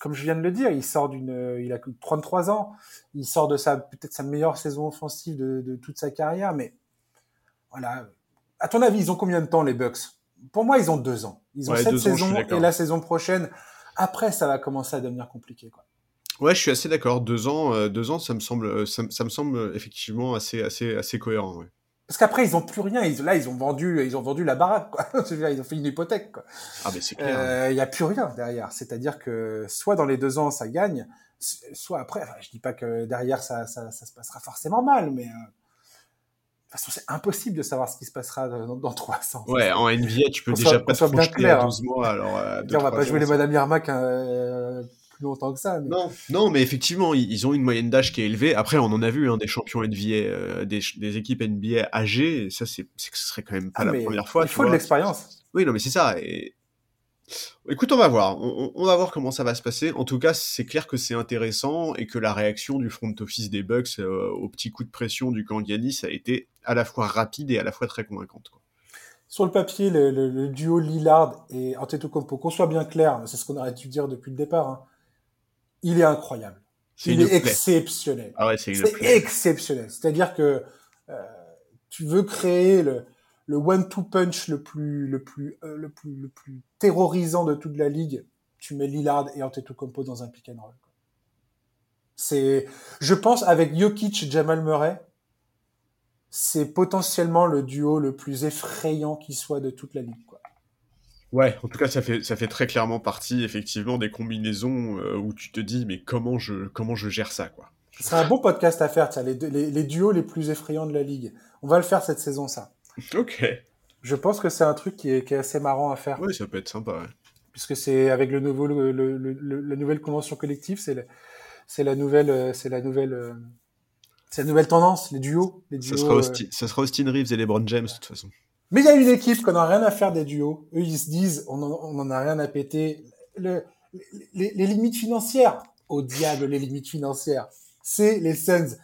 comme je viens de le dire, il sort d'une, il a 33 ans, il sort de sa peut-être sa meilleure saison offensive de, de, toute sa carrière, mais voilà. À ton avis, ils ont combien de temps les Bucks? Pour moi, ils ont deux ans. Ils ont cette saison et la saison prochaine. Après, ça va commencer à devenir compliqué, quoi. Ouais, je suis assez d'accord. Deux ans, euh, deux ans, ça me semble, euh, ça, me semble effectivement assez, assez, assez cohérent. Ouais. Parce qu'après, ils ont plus rien. Ils, là, ils ont vendu, ils ont vendu la baraque. Quoi. ils ont fait une hypothèque. Quoi. Ah, mais c'est clair. Euh, il a plus rien derrière. C'est-à-dire que soit dans les deux ans, ça gagne, soit après. Enfin, je dis pas que derrière, ça, ça, ça se passera forcément mal, mais. Euh, façon, c'est impossible de savoir ce qui se passera dans, dans 300. Ouais, en NBA, tu peux déjà pas te bien clair, à 12 hein. mois. Alors, euh, on va pas jouer les Madame Yermak hein, plus longtemps que ça. Non, non, mais effectivement, ils, ont une moyenne d'âge qui est élevée. Après, on en a vu hein, des champions NBA, euh, des, des, équipes NBA âgées. Et ça, c'est que ce serait quand même pas ah, la première fois. Il faut de l'expérience. Oui, non, mais c'est ça. Et... Écoute, on va voir. On, va voir comment ça va se passer. En tout cas, c'est clair que c'est intéressant et que la réaction du front office des Bucks euh, au petit coup de pression du Kangiani, ça a été à la fois rapide et à la fois très convaincante. Quoi. Sur le papier, le, duo Lillard et Antetokounmpo, qu'on soit bien clair, c'est ce qu'on aurait dû dire depuis le départ. Hein, il est incroyable. il est exceptionnel. Ah ouais, c'est exceptionnel. C'est-à-dire que euh, tu veux créer le, le one-two punch le plus, le plus, euh, le plus, le plus terrorisant de toute la ligue. Tu mets Lillard et Antetokounmpo dans un pick and roll. C'est, je pense, avec Jokic et Jamal Murray, c'est potentiellement le duo le plus effrayant qui soit de toute la ligue. Quoi. Ouais, en tout cas, ça fait, ça fait très clairement partie, effectivement, des combinaisons euh, où tu te dis, mais comment je, comment je gère ça, quoi. C'est un bon podcast à faire, les, les, les, duos les plus effrayants de la ligue. On va le faire cette saison, ça. Ok. Je pense que c'est un truc qui est, qui est, assez marrant à faire. Oui, ça peut être sympa, ouais. Puisque c'est avec le nouveau, le, le, la nouvelle convention collective, c'est c'est la nouvelle, c'est la nouvelle, euh, c'est la nouvelle tendance, les duos. Les duos ça, sera Austin, euh, ça sera Austin Reeves et LeBron James, de toute façon. Mais il y a une équipe qu'on n'a rien à faire des duos. Eux, ils se disent, on n'en a rien à péter. Le, les, les, limites financières, au diable les limites financières, c'est les Suns.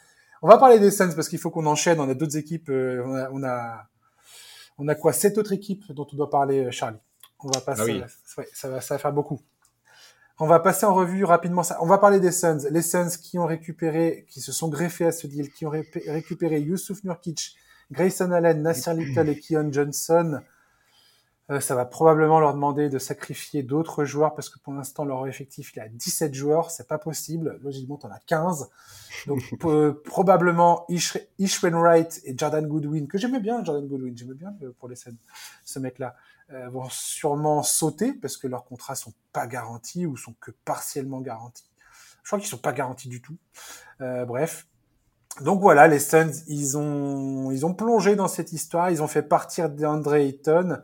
On va parler des Suns parce qu'il faut qu'on enchaîne. On a d'autres équipes. Euh, on, a, on, a, on a quoi? Sept autres équipes dont on doit parler, euh, Charlie. On va passer. Ah ça, va, ça va faire beaucoup. On va passer en revue rapidement ça. On va parler des Suns. Les Suns qui ont récupéré, qui se sont greffés à ce deal, qui ont récupéré Yusuf Nurkic, Grayson Allen, Nasir Little et Keon Johnson, ça va probablement leur demander de sacrifier d'autres joueurs parce que pour l'instant leur effectif il a 17 joueurs, c'est pas possible. Logiquement, en as 15. Donc probablement Ish, Ish Wright et Jordan Goodwin que j'aimais bien Jordan Goodwin, j'aimais bien pour les scènes ce mec-là euh, vont sûrement sauter parce que leurs contrats sont pas garantis ou sont que partiellement garantis. Je crois qu'ils sont pas garantis du tout. Euh, bref, donc voilà, les Suns, ils ont, ils ont plongé dans cette histoire, ils ont fait partir DeAndre Ayton.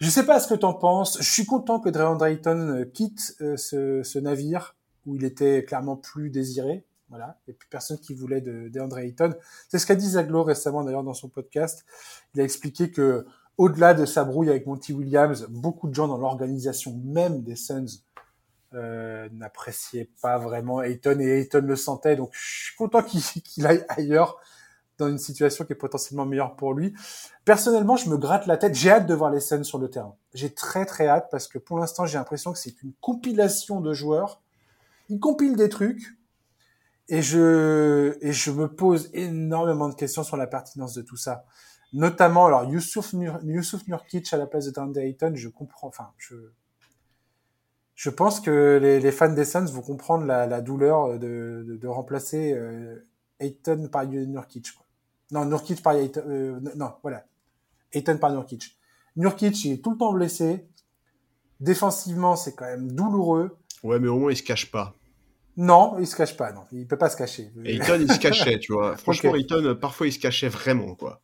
Je sais pas ce que tu en penses. Je suis content que DeAndre Ayton euh, quitte euh, ce, ce, navire où il était clairement plus désiré. Voilà, il n'y a plus personne qui voulait de DeAndre Ayton. C'est ce qu'a dit Zaglo récemment d'ailleurs dans son podcast. Il a expliqué que au-delà de sa brouille avec Monty Williams, beaucoup de gens dans l'organisation même des Suns euh, n'appréciait pas vraiment Ayton et Ayton le sentait. Donc je suis content qu'il aille ailleurs dans une situation qui est potentiellement meilleure pour lui. Personnellement, je me gratte la tête. J'ai hâte de voir les scènes sur le terrain. J'ai très très hâte parce que pour l'instant, j'ai l'impression que c'est une compilation de joueurs il compile des trucs et je et je me pose énormément de questions sur la pertinence de tout ça. Notamment, alors Youssouf, Nur, Youssouf Nurkic à la place de Deandre Ayton, je comprends. Enfin, je je pense que les, les fans des Suns vont comprendre la, la douleur de, de, de remplacer euh, Ayton par Nurkic. Quoi. Non, Nurkic par Ayton. Euh, non, voilà. Ayton par Nurkic. Nurkic, il est tout le temps blessé. Défensivement, c'est quand même douloureux. Ouais, mais au moins, il se cache pas. Non, il se cache pas, non. Il peut pas se cacher. Ayton, il se cachait, tu vois. Franchement, okay. Ayton, parfois, il se cachait vraiment, quoi.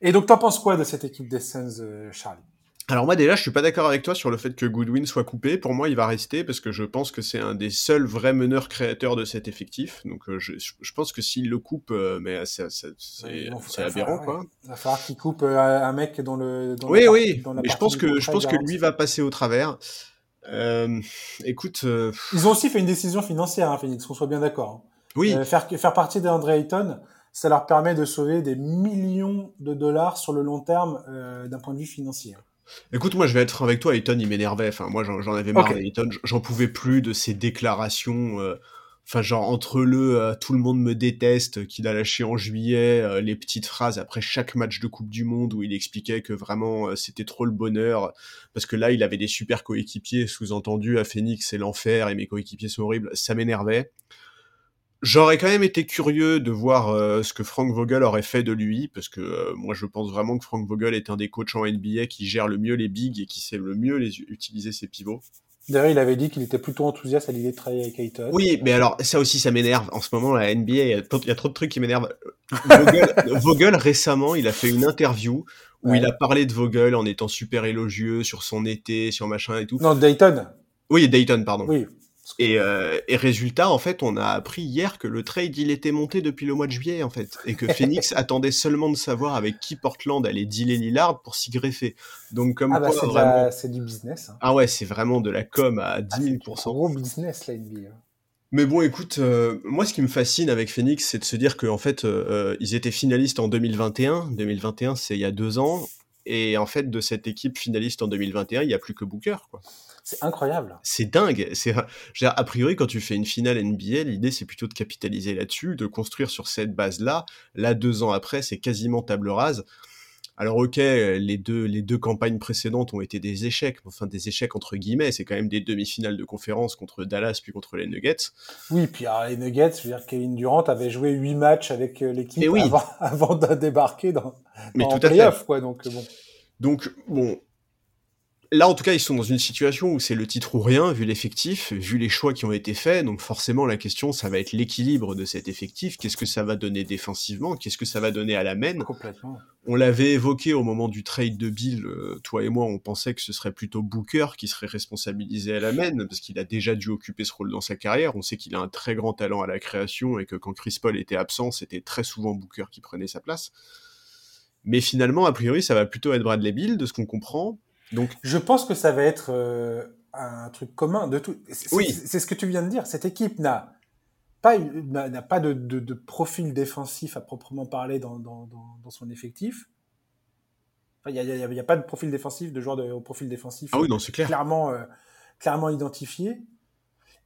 Et donc, t'en penses quoi de cette équipe des Suns, euh, Charlie? Alors moi déjà, je suis pas d'accord avec toi sur le fait que Goodwin soit coupé. Pour moi, il va rester parce que je pense que c'est un des seuls vrais meneurs créateurs de cet effectif. Donc euh, je, je, pense que s'il le coupe, euh, mais c'est aberrant quoi. Il va falloir qu'il coupe euh, un mec dans le. Dans oui la oui. Dans la mais je pense que je pense que lui va passer au travers. Euh, écoute. Euh... Ils ont aussi fait une décision financière, hein, Phoenix, qu'on soit bien d'accord. Oui. faire faire partie d'Andre Ayton, ça leur permet de sauver des millions de dollars sur le long terme d'un point de vue financier. Écoute, moi je vais être franc avec toi, Ayton il m'énervait, enfin moi j'en avais marre okay. j'en pouvais plus de ses déclarations, euh, enfin genre entre le euh, tout le monde me déteste qu'il a lâché en juillet, euh, les petites phrases après chaque match de Coupe du Monde où il expliquait que vraiment c'était trop le bonheur, parce que là il avait des super coéquipiers, sous-entendu à Phoenix c'est l'enfer et mes coéquipiers sont horribles, ça m'énervait. J'aurais quand même été curieux de voir euh, ce que Frank Vogel aurait fait de lui, parce que euh, moi je pense vraiment que Frank Vogel est un des coachs en NBA qui gère le mieux les bigs et qui sait le mieux les utiliser ses pivots. D'ailleurs, il avait dit qu'il était plutôt enthousiaste à l'idée de travailler avec Ayton. Oui, mais alors ça aussi ça m'énerve. En ce moment, la NBA, il y, a, il y a trop de trucs qui m'énervent. Vogel, Vogel, récemment, il a fait une interview où ouais. il a parlé de Vogel en étant super élogieux sur son été, sur machin et tout. Non, Dayton. Oui, Dayton, pardon. Oui. Et, euh, et, résultat, en fait, on a appris hier que le trade, il était monté depuis le mois de juillet, en fait. Et que Phoenix attendait seulement de savoir avec qui Portland allait dealer Lillard pour s'y greffer. Donc, comme ah bah quoi, c'est, vraiment... c'est du business. Hein. Ah ouais, c'est vraiment de la com à 10 000 ah, C'est gros business, la NBA. Mais bon, écoute, euh, moi, ce qui me fascine avec Phoenix, c'est de se dire qu'en fait, euh, ils étaient finalistes en 2021. 2021, c'est il y a deux ans. Et en fait, de cette équipe finaliste en 2021, il n'y a plus que Booker, quoi. C'est incroyable. C'est dingue. C'est, a priori, quand tu fais une finale NBA, l'idée c'est plutôt de capitaliser là-dessus, de construire sur cette base-là. Là, deux ans après, c'est quasiment table rase. Alors ok, les deux, les deux campagnes précédentes ont été des échecs, enfin des échecs entre guillemets, c'est quand même des demi-finales de conférence contre Dallas puis contre les Nuggets. Oui, puis alors, les Nuggets, je veux dire, Kevin Durant avait joué huit matchs avec l'équipe oui. avant, avant de débarquer dans, Mais dans tout à playoff, quoi, donc bon. Donc bon, Là, en tout cas, ils sont dans une situation où c'est le titre ou rien, vu l'effectif, vu les choix qui ont été faits. Donc forcément, la question, ça va être l'équilibre de cet effectif. Qu'est-ce que ça va donner défensivement? Qu'est-ce que ça va donner à la main? Complètement. On l'avait évoqué au moment du trade de Bill. Euh, toi et moi, on pensait que ce serait plutôt Booker qui serait responsabilisé à la main, parce qu'il a déjà dû occuper ce rôle dans sa carrière. On sait qu'il a un très grand talent à la création et que quand Chris Paul était absent, c'était très souvent Booker qui prenait sa place. Mais finalement, a priori, ça va plutôt être Bradley Bill, de ce qu'on comprend. Donc, je pense que ça va être euh, un truc commun de tout. C'est, oui. c'est ce que tu viens de dire. Cette équipe n'a pas, n'a pas de, de, de, profil défensif à proprement parler dans, dans, dans, dans son effectif. Il n'y a, y a, a, pas de profil défensif, de joueur de, au profil défensif ah oui, non, c'est clair. clairement, euh, clairement identifié.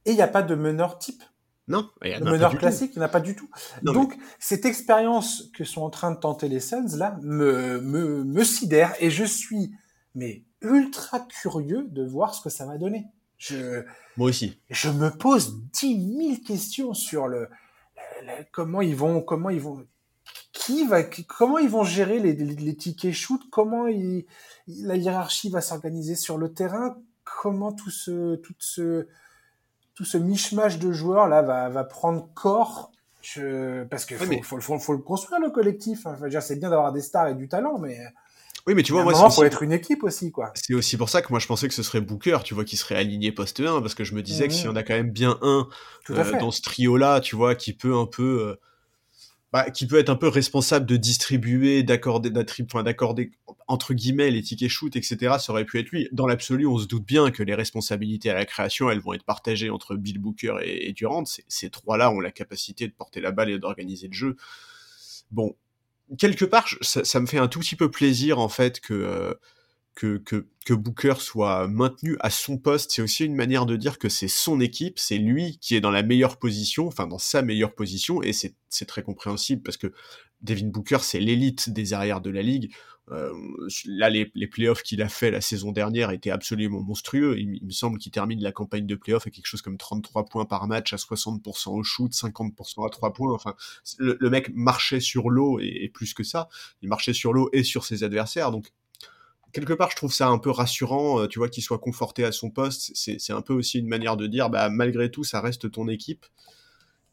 Et il n'y a pas de meneur type. Non, il le meneur classique, il n'y en a pas du tout. Non, Donc, mais... cette expérience que sont en train de tenter les Suns, là, me, me, me sidère et je suis, mais ultra curieux de voir ce que ça va donner. Je, Moi aussi. Je me pose dix mille questions sur le, le, le, comment ils vont, comment ils vont, qui va, comment ils vont gérer les, les, les tickets shoot, comment ils, la hiérarchie va s'organiser sur le terrain, comment tout ce, tout ce, tout ce mishmash de joueurs là va, va prendre corps. Je, parce que faut, mais- faut, faut, faut le construire le collectif. Enfin, dire, c'est bien d'avoir des stars et du talent, mais Oui, mais tu vois, moi, c'est aussi- être une équipe aussi, quoi. c'est aussi pour ça que moi je pensais que ce serait Booker, tu vois, qui serait aligné poste 1, parce que je me disais que Mhm. s'il y en a quand même bien un euh, dans ce trio-là, tu vois, qui peut un peu, euh, bah, qui peut être un peu responsable de distribuer, d'accorder, d'accorder entre guillemets les tickets shoot, etc. Ça aurait pu être lui. Dans l'absolu, on se doute bien que les responsabilités à la création, elles vont être partagées entre Bill Booker et, et Durant. Ces trois-là ont la capacité de porter la balle et d'organiser le jeu. Bon, quelque part, ça me fait un tout petit peu plaisir en fait que euh, que, que, que Booker soit maintenu à son poste, c'est aussi une manière de dire que c'est son équipe, c'est lui qui est dans la meilleure position, enfin dans sa meilleure position, et c'est très compréhensible parce que Devin Booker, c'est l'élite des arrières de la ligue. Euh, là, les, playoffs qu'il a fait la saison dernière étaient absolument monstrueux. Il, me semble qu'il termine la campagne de playoffs à quelque chose comme 33 points par match, à 60% au shoot, 50% à 3 points. Enfin, le, mec marchait sur l'eau et, et, plus que ça. Il marchait sur l'eau et sur ses adversaires. Donc, quelque part, je trouve ça un peu rassurant, euh, tu vois, qu'il soit conforté à son poste. C'est un peu aussi une manière de dire, bah, malgré tout, ça reste ton équipe.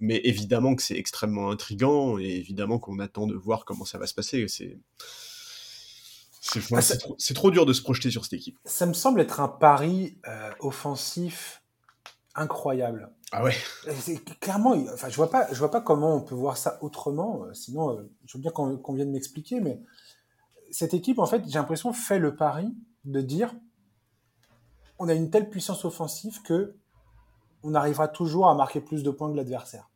Mais évidemment que c'est extrêmement intrigant et évidemment qu'on attend de voir comment ça va se passer. C'est. C'est ah, trop, trop, dur de se projeter sur cette équipe. Ça me semble être un pari euh, offensif incroyable. Ah ouais. Clairement, enfin, je vois pas, je vois pas comment on peut voir ça autrement. Euh, sinon, je veux bien qu'on vienne m'expliquer, mais cette équipe, en fait, j'ai l'impression, fait le pari de dire on a une telle puissance offensive que on arrivera toujours à marquer plus de points que l'adversaire.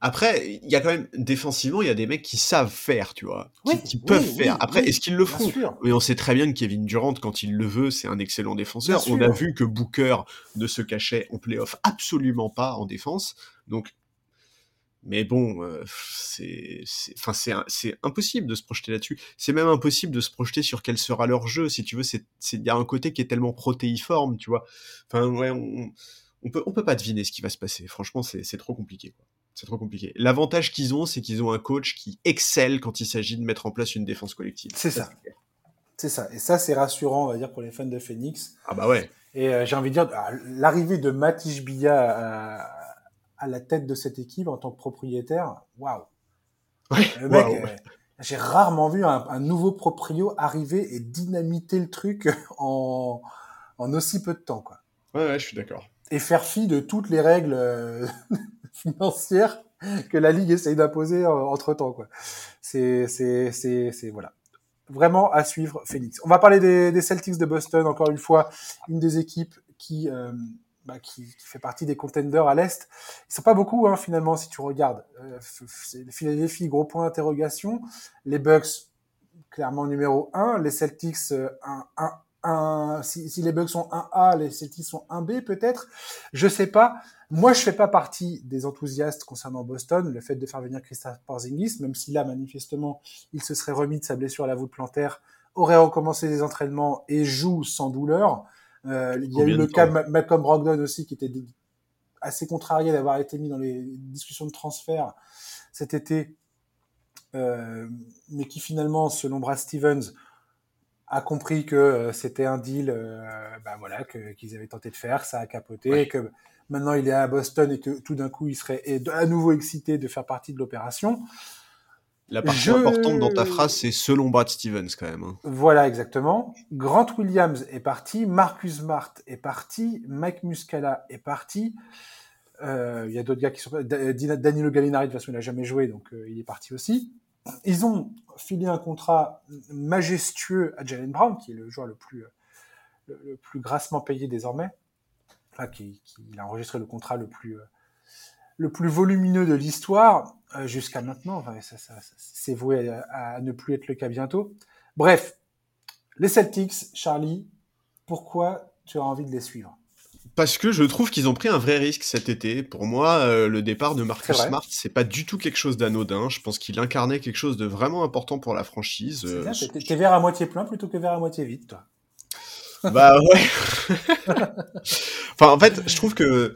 Après, il y a quand même défensivement, il y a des mecs qui savent faire, tu vois, qui, peuvent faire. Après, est-ce qu'ils le font? Mais on sait très bien que Kevin Durant, quand il le veut, c'est un excellent défenseur. on a vu que Booker ne se cachait en playoff absolument pas en défense. Donc, mais bon, euh, c'est, enfin, c'est, impossible de se projeter là-dessus. C'est même impossible de se projeter sur quel sera leur jeu. Si tu veux, c'est, il y a un côté qui est tellement protéiforme, tu vois. Enfin, ouais, on, on peut, on peut pas deviner ce qui va se passer. Franchement, c'est, c'est trop compliqué. C'est trop compliqué. L'avantage qu'ils ont, c'est qu'ils ont un coach qui excelle quand il s'agit de mettre en place une défense collective. C'est ça. C'est ça. Et ça, c'est rassurant, on va dire, pour les fans de Phoenix. Ah bah ouais. Et euh, j'ai envie de dire, ah, l'arrivée de Matij Bia à, à la tête de cette équipe en tant que propriétaire, waouh. le mec, euh, j'ai rarement vu un, nouveau proprio arriver et dynamiter le truc en, en aussi peu de temps, quoi. Ouais, ouais je suis d'accord. Et faire fi de toutes les règles financières que la ligue essaye d'imposer euh, entre temps, quoi. C'est, c'est, c'est, c'est, voilà. Vraiment à suivre, Phoenix. On va parler des, Celtics de Boston, encore une fois, une des équipes qui, euh, bah, qui, qui, fait partie des contenders à l'Est. Ils sont pas beaucoup, hein, finalement, si tu regardes. Euh, Philadelphie, gros point d'interrogation. Les Bucks, clairement numéro 1. Les Celtics, euh, un, un, un, si, si, les Bucks sont 1A, les Celtics sont 1B peut-être. Je sais pas. Moi, je fais pas partie des enthousiastes concernant Boston, le fait de faire venir Christophe Porzingis, même si là, manifestement, il se serait remis de sa blessure à la voûte plantaire, aurait recommencé les entraînements et joue sans douleur. Euh, il y a eu le cas de Malcolm Brogdon aussi qui était assez contrarié d'avoir été mis dans les discussions de transfert cet été, euh, mais qui finalement, selon Brad Stevens, a compris que euh, c'était un deal, euh, bah voilà, qu'ils avaient tenté de faire, ça a capoté, et que maintenant il est à Boston et que tout d'un coup il serait à nouveau excité de faire partie de l'opération. La partie importante dans ta phrase, c'est selon Brad Stevens quand même. Hein. Voilà, exactement. Grant Williams est parti, Marcus Smart est parti, Mike Muscala est parti. Euh, il y a d'autres gars qui sont... Danilo Gallinari, de toute façon, il n'a jamais joué, donc euh, il est parti aussi. Ils ont filé un contrat majestueux à Jalen Brown, qui est le joueur le plus, le, plus grassement payé désormais. Enfin, qui, qui, il a enregistré le contrat le plus, le plus volumineux de l'histoire. Euh, jusqu'à maintenant. ça, ça, c'est voué à, ne plus être le cas bientôt. Bref, les Celtics, Charlie, pourquoi tu as envie de les suivre? Parce que je trouve qu'ils ont pris un vrai risque cet été. Pour moi, euh, le départ de Marcus Smart, c'est pas du tout quelque chose d'anodin. Je pense qu'il incarnait quelque chose de vraiment important pour la franchise. Euh, t'es vers à moitié plein plutôt que vers à moitié vide, toi. Bah ouais. enfin, en fait, je trouve que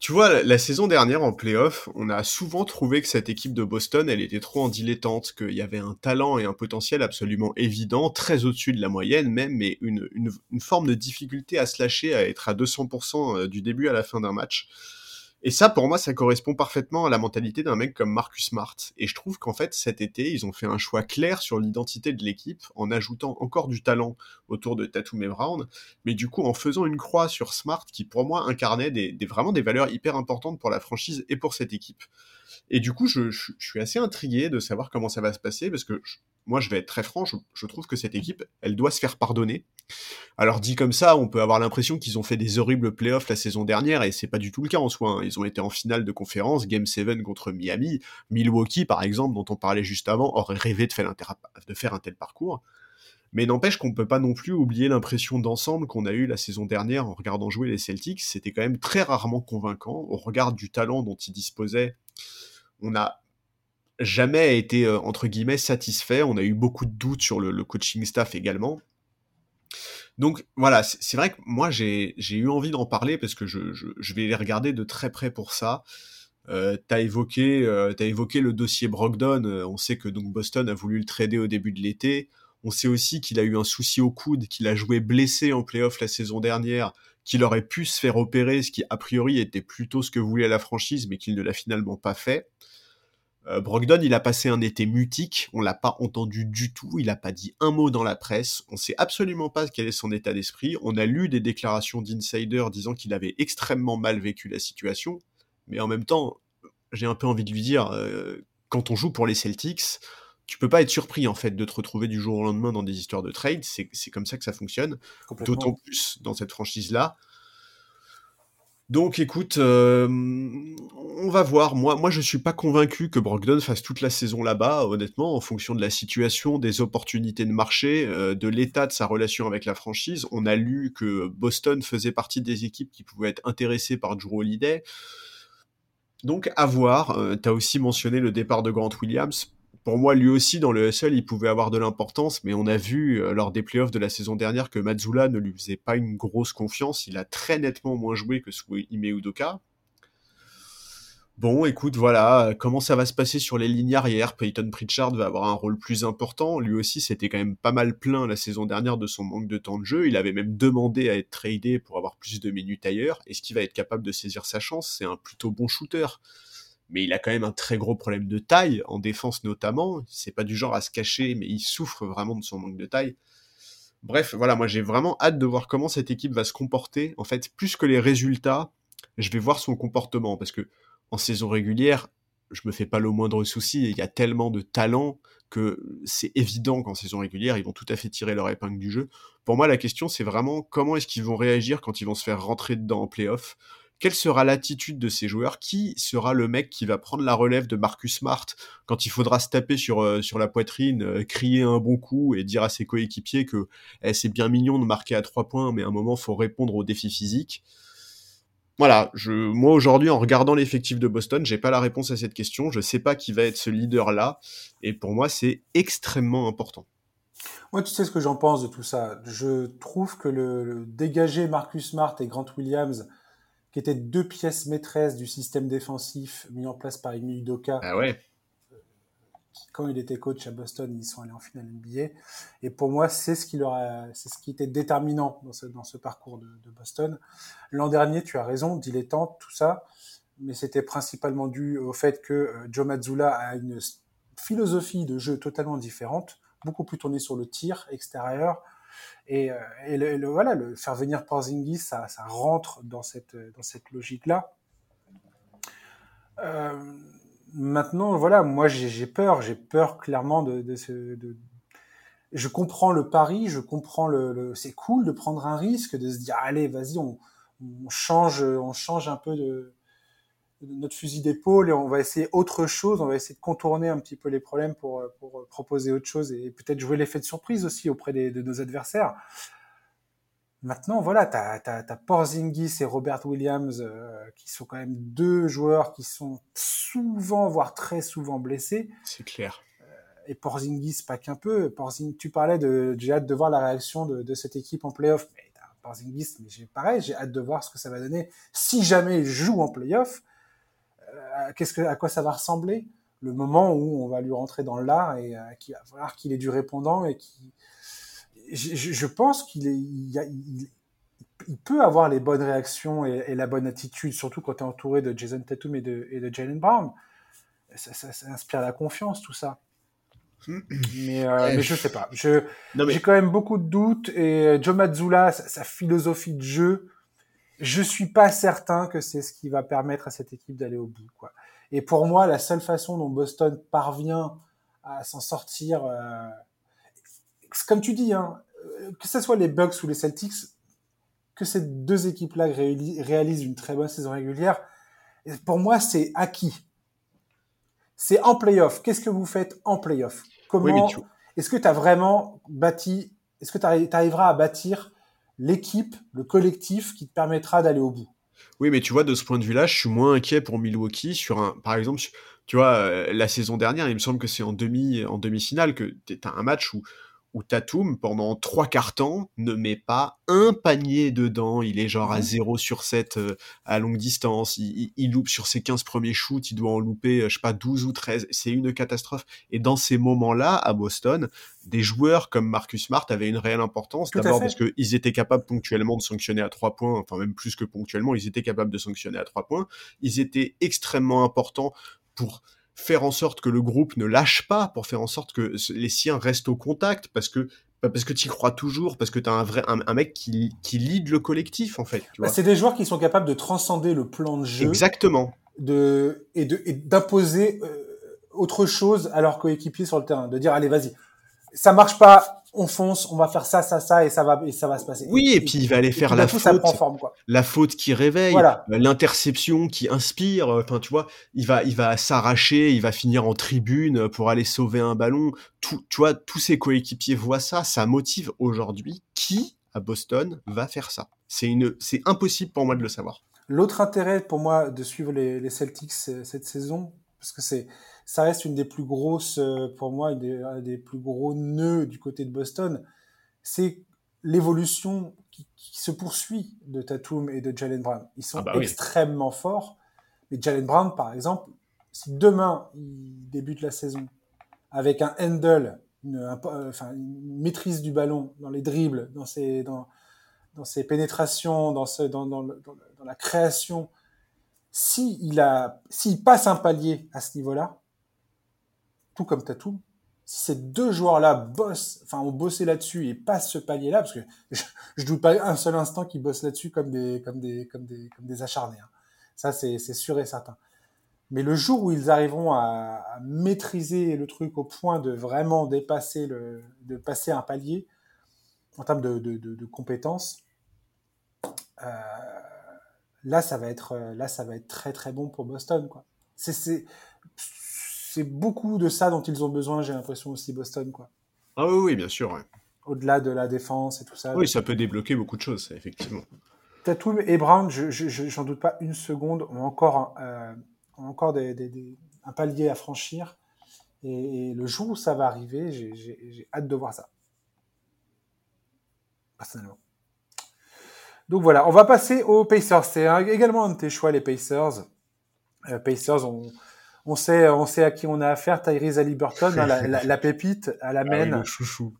tu vois, la saison dernière en playoff, on a souvent trouvé que cette équipe de Boston, elle était trop en dilettante, qu'il y avait un talent et un potentiel absolument évident, très au-dessus de la moyenne même, mais une, une, une, forme de difficulté à se lâcher, à être à 200% euh, du début à la fin d'un match. Et ça, pour moi, ça correspond parfaitement à la mentalité d'un mec comme Marcus Smart. Et je trouve qu'en fait, cet été, ils ont fait un choix clair sur l'identité de l'équipe, en ajoutant encore du talent autour de Tatum Brown, mais du coup en faisant une croix sur Smart, qui pour moi incarnait vraiment des valeurs hyper importantes pour la franchise et pour cette équipe. Et du coup, je, suis assez intrigué de savoir comment ça va se passer, parce que moi, je vais être très franc, je, trouve que cette équipe, elle doit se faire pardonner. Alors dit comme ça, on peut avoir l'impression qu'ils ont fait des horribles playoffs la saison dernière, et c'est pas du tout le cas en soi. Hein. Ils ont été en finale de conférence, Game 7 contre Miami. Milwaukee, par exemple, dont on parlait juste avant, aurait rêvé de faire, de faire un tel parcours. Mais n'empêche qu'on peut pas non plus oublier l'impression d'ensemble qu'on a eu la saison dernière en regardant jouer les Celtics. C'était quand même très rarement convaincant. Au regard du talent dont ils disposaient, on n'a jamais été, euh, entre guillemets, satisfait. On a eu beaucoup de doutes sur le, coaching staff également. Donc voilà, c'est vrai que moi j'ai eu envie d'en parler parce que je, vais les regarder de très près pour ça. Euh, t'as évoqué, euh, as évoqué le dossier Brogdon. Euh, on sait que donc Boston a voulu le trader au début de l'été. On sait aussi qu'il a eu un souci au coude, qu'il a joué blessé en playoff la saison dernière, qu'il aurait pu se faire opérer, ce qui a priori était plutôt ce que voulait la franchise, mais qu'il ne l'a finalement pas fait. Euh, Brogdon, il a passé un été mutique, on l'a pas entendu du tout, il a pas dit un mot dans la presse, on sait absolument pas quel est son état d'esprit, on a lu des déclarations d'insiders disant qu'il avait extrêmement mal vécu la situation, mais en même temps, j'ai un peu envie de lui dire, euh, quand on joue pour les Celtics, tu peux pas être surpris en fait de te retrouver du jour au lendemain dans des histoires de trade, c'est comme ça que ça fonctionne, d'autant plus dans cette franchise-là. Donc écoute, euh, on va voir. Moi, moi, je suis pas convaincu que Brogdon fasse toute la saison là-bas, honnêtement, en fonction de la situation, des opportunités de marché, euh, de l'état de sa relation avec la franchise. On a lu que Boston faisait partie des équipes qui pouvaient être intéressées par Drew Holiday. Donc à voir. Euh, tu as aussi mentionné le départ de Grant Williams pour moi, lui aussi, dans le SL, il pouvait avoir de l'importance, mais on a vu euh, lors des playoffs de la saison dernière que Mazzula ne lui faisait pas une grosse confiance. Il a très nettement moins joué que sous Ime Udoka. Bon, écoute, voilà, comment ça va se passer sur les lignes arrière Peyton Pritchard va avoir un rôle plus important. Lui aussi, c'était quand même pas mal plein la saison dernière de son manque de temps de jeu. Il avait même demandé à être tradé pour avoir plus de minutes ailleurs. Est-ce qu'il va être capable de saisir sa chance? C'est un plutôt bon shooter mais il a quand même un très gros problème de taille, en défense notamment. C'est pas du genre à se cacher, mais il souffre vraiment de son manque de taille. Bref, voilà, moi j'ai vraiment hâte de voir comment cette équipe va se comporter. En fait, plus que les résultats, je vais voir son comportement, parce que en saison régulière, je me fais pas le moindre souci, il y a tellement de talent que c'est évident qu'en saison régulière, ils vont tout à fait tirer leur épingle du jeu. Pour moi, la question, c'est vraiment comment est-ce qu'ils vont réagir quand ils vont se faire rentrer dedans en playoff? Quelle sera l'attitude de ces joueurs? Qui sera le mec qui va prendre la relève de Marcus Smart quand il faudra se taper sur, euh, la poitrine, euh, crier un bon coup et dire à ses coéquipiers que eh, c'est bien mignon de marquer à trois points, mais à un moment, faut répondre aux défis physiques? Voilà, je, moi aujourd'hui en regardant l'effectif de Boston, j'ai pas la réponse à cette question. Je sais pas qui va être ce leader là, et pour moi c'est extrêmement important. Moi, tu sais ce que j'en pense de tout ça. Je trouve que le, le dégager Marcus Smart et Grant Williams qui étaient deux pièces maîtresses du système défensif mis en place par Emi Udoka. Ah ouais. Quand il était coach à Boston, ils sont allés en finale NBA. Et pour moi, c'est ce qui leur c'est ce qui était déterminant dans ce, dans ce parcours de, de Boston. L'an dernier, tu as raison, dilettante, tout ça. Mais c'était principalement dû au fait que euh, Joe Mazzulla a une philosophie de jeu totalement différente, beaucoup plus tournée sur le tir extérieur, et, euh, le, voilà, le faire venir Porzingis, ça, ça rentre dans cette, dans cette logique-là. Euh, maintenant, voilà, moi j'ai peur, j'ai peur clairement de, ce, je comprends le pari, je comprends le, c'est cool de prendre un risque, de se dire allez, vas-y, on, change, on change un peu de, notre fusil d'épaule et on va essayer autre chose, on va essayer de contourner un petit peu les problèmes pour, pour proposer autre chose et peut-être jouer l'effet de surprise aussi auprès des, de nos adversaires. Maintenant, voilà, tu as, Porzingis et Robert Williams euh, qui sont quand même deux joueurs qui sont souvent, voire très souvent blessés. C'est clair. Euh, et Porzingis, pas qu'un peu. Porzingis, tu parlais de, j'ai hâte de voir la réaction de, de cette équipe en playoff. Mais Porzingis, mais pareil, j'ai hâte de voir ce que ça va donner si jamais il joue en playoff qu'est-ce que, à quoi ça va ressembler le moment où on va lui rentrer dans l'art et euh, qu'il va falloir qu'il ait du répondant et qui je, je, pense qu'il est il, il, peut avoir les bonnes réactions et, et la bonne attitude surtout quand tu es entouré de Jason Tatum et de, et de Jalen Brown. Ça, ça, ça, inspire la confiance tout ça. Mais, euh, mais je sais pas. Je j'ai quand même beaucoup de doutes et Joe Mazzulla sa, sa philosophie de jeu je suis pas certain que c'est ce qui va permettre à cette équipe d'aller au bout. Quoi. Et pour moi, la seule façon dont Boston parvient à s'en sortir, euh, comme tu dis, hein, euh, que ce soit les Bucks ou les Celtics, que ces deux équipes-là réalisent une très bonne saison régulière, pour moi, c'est acquis. C'est en playoff. Qu'est-ce que vous faites en playoff? Comment Est-ce que tu as vraiment bâti est-ce que tu arriveras à bâtir l'équipe, le collectif qui te permettra d'aller au bout. Oui, mais tu vois, de ce point de vue-là, je suis moins inquiet pour Milwaukee sur un, par exemple, tu vois, euh, la saison dernière, il me semble que c'est en demi, en demi-finale que as un match où où Tatum, pendant trois quarts temps, ne met pas un panier dedans. Il est genre à 0 mhm. sur 7 euh, à longue distance. Il, il, loupe sur ses 15 premiers shoots. Il doit en louper, euh, je sais pas, 12 ou 13. C'est une catastrophe. Et dans ces moments-là, à Boston, des joueurs comme Marcus Smart avaient une réelle importance. D'abord parce qu'ils étaient capables ponctuellement de sanctionner à trois points. Enfin, même plus que ponctuellement, ils étaient capables de sanctionner à trois points. Ils étaient extrêmement importants pour faire en sorte que le groupe ne lâche pas, pour faire en sorte que les siens restent au contact, parce que bah, parce que tu y crois toujours, parce que tu as un vrai un, mec qui, qui lead le collectif en fait. Bah, c'est des joueurs qui sont capables de transcender le plan de jeu. Exactement. De et de d'imposer euh, autre chose à leurs coéquipiers sur le terrain, de dire allez vas-y, ça marche pas, on fonce, on va faire ça, ça, ça, et ça va, et ça va se passer. Oui, et, puis il va aller faire la faute, la faute qui réveille, euh, l'interception qui inspire. Euh, enfin, tu vois, il va, il va s'arracher, il va finir en tribune pour aller sauver un ballon. Tout, tu vois, tous ses coéquipiers voient ça, ça motive aujourd'hui. Qui à Boston va faire ça C'est une, c'est impossible pour moi de le savoir. L'autre intérêt pour moi de suivre les, les Celtics euh, cette saison, parce que c'est ça reste une des plus grosses, euh, pour moi, une des, un des plus gros nœuds du côté de Boston. C'est l'évolution qui, se poursuit de Tatum et de Jalen Brown. Ils sont ah bah extrêmement forts. Mais Jalen Brown, par exemple, si demain il débute la saison avec un handle, une, euh, enfin, une maîtrise du ballon dans les dribbles, dans ses, dans, dans ses pénétrations, dans, ce, dans, dans, la création, s'il si a, s'il passe un palier à ce niveau-là, tout comme Tatum, si ces deux joueurs-là bossent, enfin ont bossé là-dessus et passent ce palier-là, parce que je, je doute pas un seul instant qu'ils bossent là-dessus comme des, comme des, comme des, comme des acharnés. Hein. Ça, c'est sûr et certain. Mais le jour où ils arriveront à, maîtriser le truc au point de vraiment dépasser le, de passer un palier en termes de compétences, euh, là, ça va être, là, ça va être très très bon pour Boston, quoi. C'est, c'est beaucoup de ça dont ils ont besoin, j'ai l'impression aussi Boston, quoi. Ah oui, oui bien sûr. Au-delà de la défense et tout ça. Oui, ça peut débloquer beaucoup de choses, effectivement. Tatum et Brown, je, j'en doute pas une seconde, ont encore, euh, encore des, un palier à franchir. Et, le jour où ça va arriver, j'ai, hâte de voir ça. Personnellement. Donc voilà, on va passer aux Pacers. C'est également un de tes choix, les Pacers. Euh, Pacers ont on sait, on sait à qui on a affaire. Tyrese Haliburton, hein, la, la, pépite à la ah, chouchou.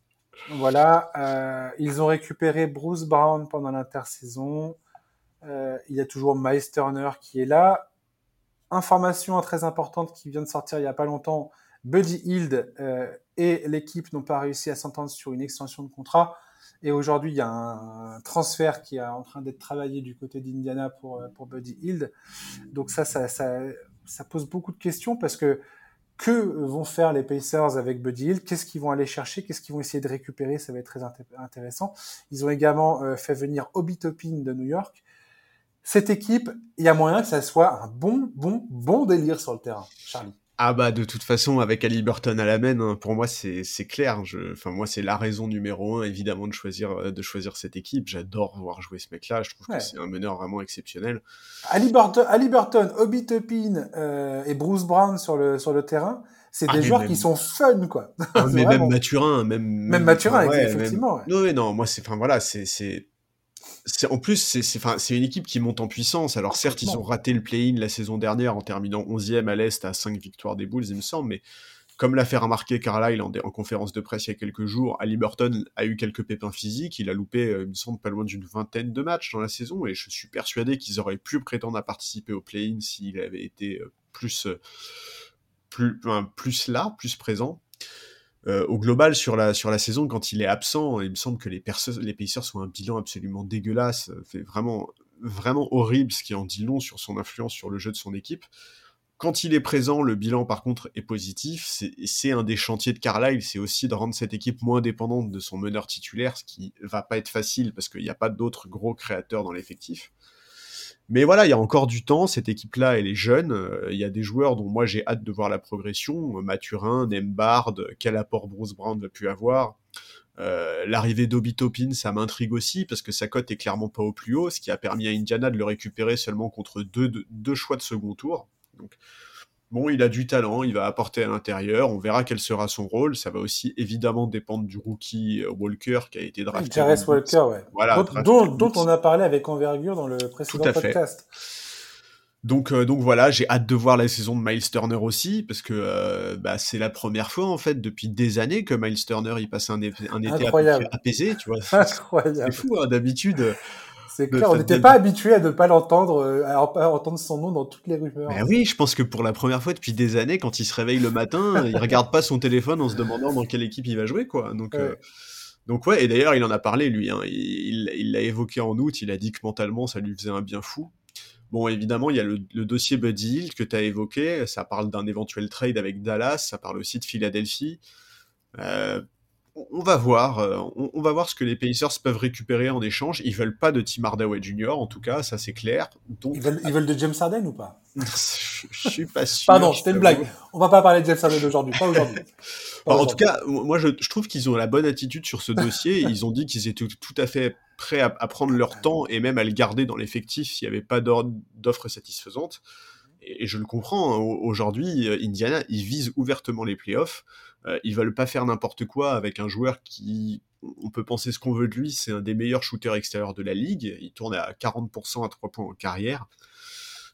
Voilà, euh, ils ont récupéré Bruce Brown pendant l'intersaison. Euh, il y a toujours Miles Turner qui est là. Information très importante qui vient de sortir il y a pas longtemps. Buddy Hield euh, et l'équipe n'ont pas réussi à s'entendre sur une extension de contrat. Et aujourd'hui, il y a un, transfert qui est en train d'être travaillé du côté d'Indiana pour, pour Buddy Hield. Donc ça, ça, ça, ça pose beaucoup de questions parce que que vont faire les Pacers avec Buddy Hill Qu'est-ce qu'ils vont aller chercher? Qu'est-ce qu'ils vont essayer de récupérer? Ça va être très intéressant. Ils ont également euh, fait venir Obi Toppin de New York. Cette équipe, il y a moyen que ça soit un bon, bon, bon délire sur le terrain, Charlie. Ah bah de toute façon avec Ali Burton à la main, hein, pour moi c'est clair. Je, enfin moi c'est la raison numéro un évidemment de choisir euh, de choisir cette équipe. J'adore voir jouer ce mec-là. Je trouve que c'est un meneur vraiment exceptionnel. Ali Burton, Ali Burton, Obi Toppin euh, et Bruce Brown sur le sur le terrain, c'est ah, des joueurs qui sont fun quoi. Ah, mais même Mathurin, même même Mathurin effectivement. Non non moi c'est enfin voilà c'est en plus, c'est une équipe qui monte en puissance. Alors certes, ils ont raté le play-in la saison dernière en terminant 11e à l'Est à 5 victoires des Bulls, il me semble, mais comme l'a fait remarquer Carlisle en, en, conférence de presse il y a quelques jours, Ali Burton a eu quelques pépins physiques, il a loupé, euh, il me semble, pas loin d'une vingtaine de matchs dans la saison, et je suis persuadé qu'ils auraient pu prétendre à participer au play-in s'il avait été euh, plus, euh, plus, plus là, plus présent. Euh, au global sur la sur la saison quand il est absent, il me semble que les les Pacers sont un bilan absolument dégueulasse, fait vraiment vraiment horrible, ce qui en dit long sur son influence sur le jeu de son équipe. Quand il est présent, le bilan par contre est positif. C'est un des chantiers de Carlisle, c'est aussi de rendre cette équipe moins dépendante de son meneur titulaire, ce qui va pas être facile parce qu'il n'y a pas d'autres gros créateurs dans l'effectif. Mais voilà, il y a encore du temps. Cette équipe-là, elle est jeune. Euh, il y a des joueurs dont moi j'ai hâte de voir la progression. Mathurin, Nembard, quel apport Bruce Brown va pu avoir. L'arrivée d'Obi Topin, ça m'intrigue aussi parce que sa cote est clairement pas au plus haut, ce qui a permis à Indiana de le récupérer seulement contre deux, choix de second tour. Bon, il a du talent, il va apporter à l'intérieur, on verra quel sera son rôle. Ça va aussi évidemment dépendre du rookie Walker qui a été drafté. Jarvis Walker, ouais. Voilà, dont, dont, on a parlé avec envergure dans le précédent podcast. Donc, euh, donc voilà, j'ai hâte de voir la saison de Miles Turner aussi, parce que euh, bah, c'est la première fois, en fait, depuis des années que Miles Turner, il passe un, un été apaisé, tu vois. Incroyable. C'est fou, hein, d'habitude. C'est clair, on n'était pas habitué à ne pas l'entendre, euh, à entendre son nom dans toutes les rumeurs. Ben oui, je pense que pour la première fois depuis des années, quand il se réveille le matin, il regarde pas son téléphone en se demandant dans quelle équipe il va jouer, quoi. Donc, ouais. donc ouais, et d'ailleurs, il en a parlé, lui. Hein. Il l'a évoqué en août, il a dit que mentalement, ça lui faisait un bien fou. Bon, évidemment, il y a le, dossier Buddy Hill que tu as évoqué. Ça parle d'un éventuel trade avec Dallas. Ça parle aussi de Philadelphie. Euh, on va voir. Euh, on, va voir ce que les Pacers peuvent récupérer en échange. Ils veulent pas de Tim Hardaway Jr. En tout cas, ça c'est clair. Donc, ils, veulent, de James Harden ou pas? Je, suis pas sûr. Pardon, c'était une blague. On va pas parler de James Harden aujourd'hui. Pas aujourd'hui. en tout cas, moi je, trouve qu'ils ont la bonne attitude sur ce dossier. Ils ont dit qu'ils étaient tout à fait prêts à, prendre leur temps et même à le garder dans l'effectif s'il n'y avait pas d'offres satisfaisantes. Et, je le comprends, hein. aujourd'hui, euh, Indiana, ils visent ouvertement les playoffs. Euh, ils veulent pas faire n'importe quoi avec un joueur qui, on peut penser ce qu'on veut de lui, c'est un des meilleurs shooters extérieurs de la ligue. Il tourne à 40% à 3 points en carrière.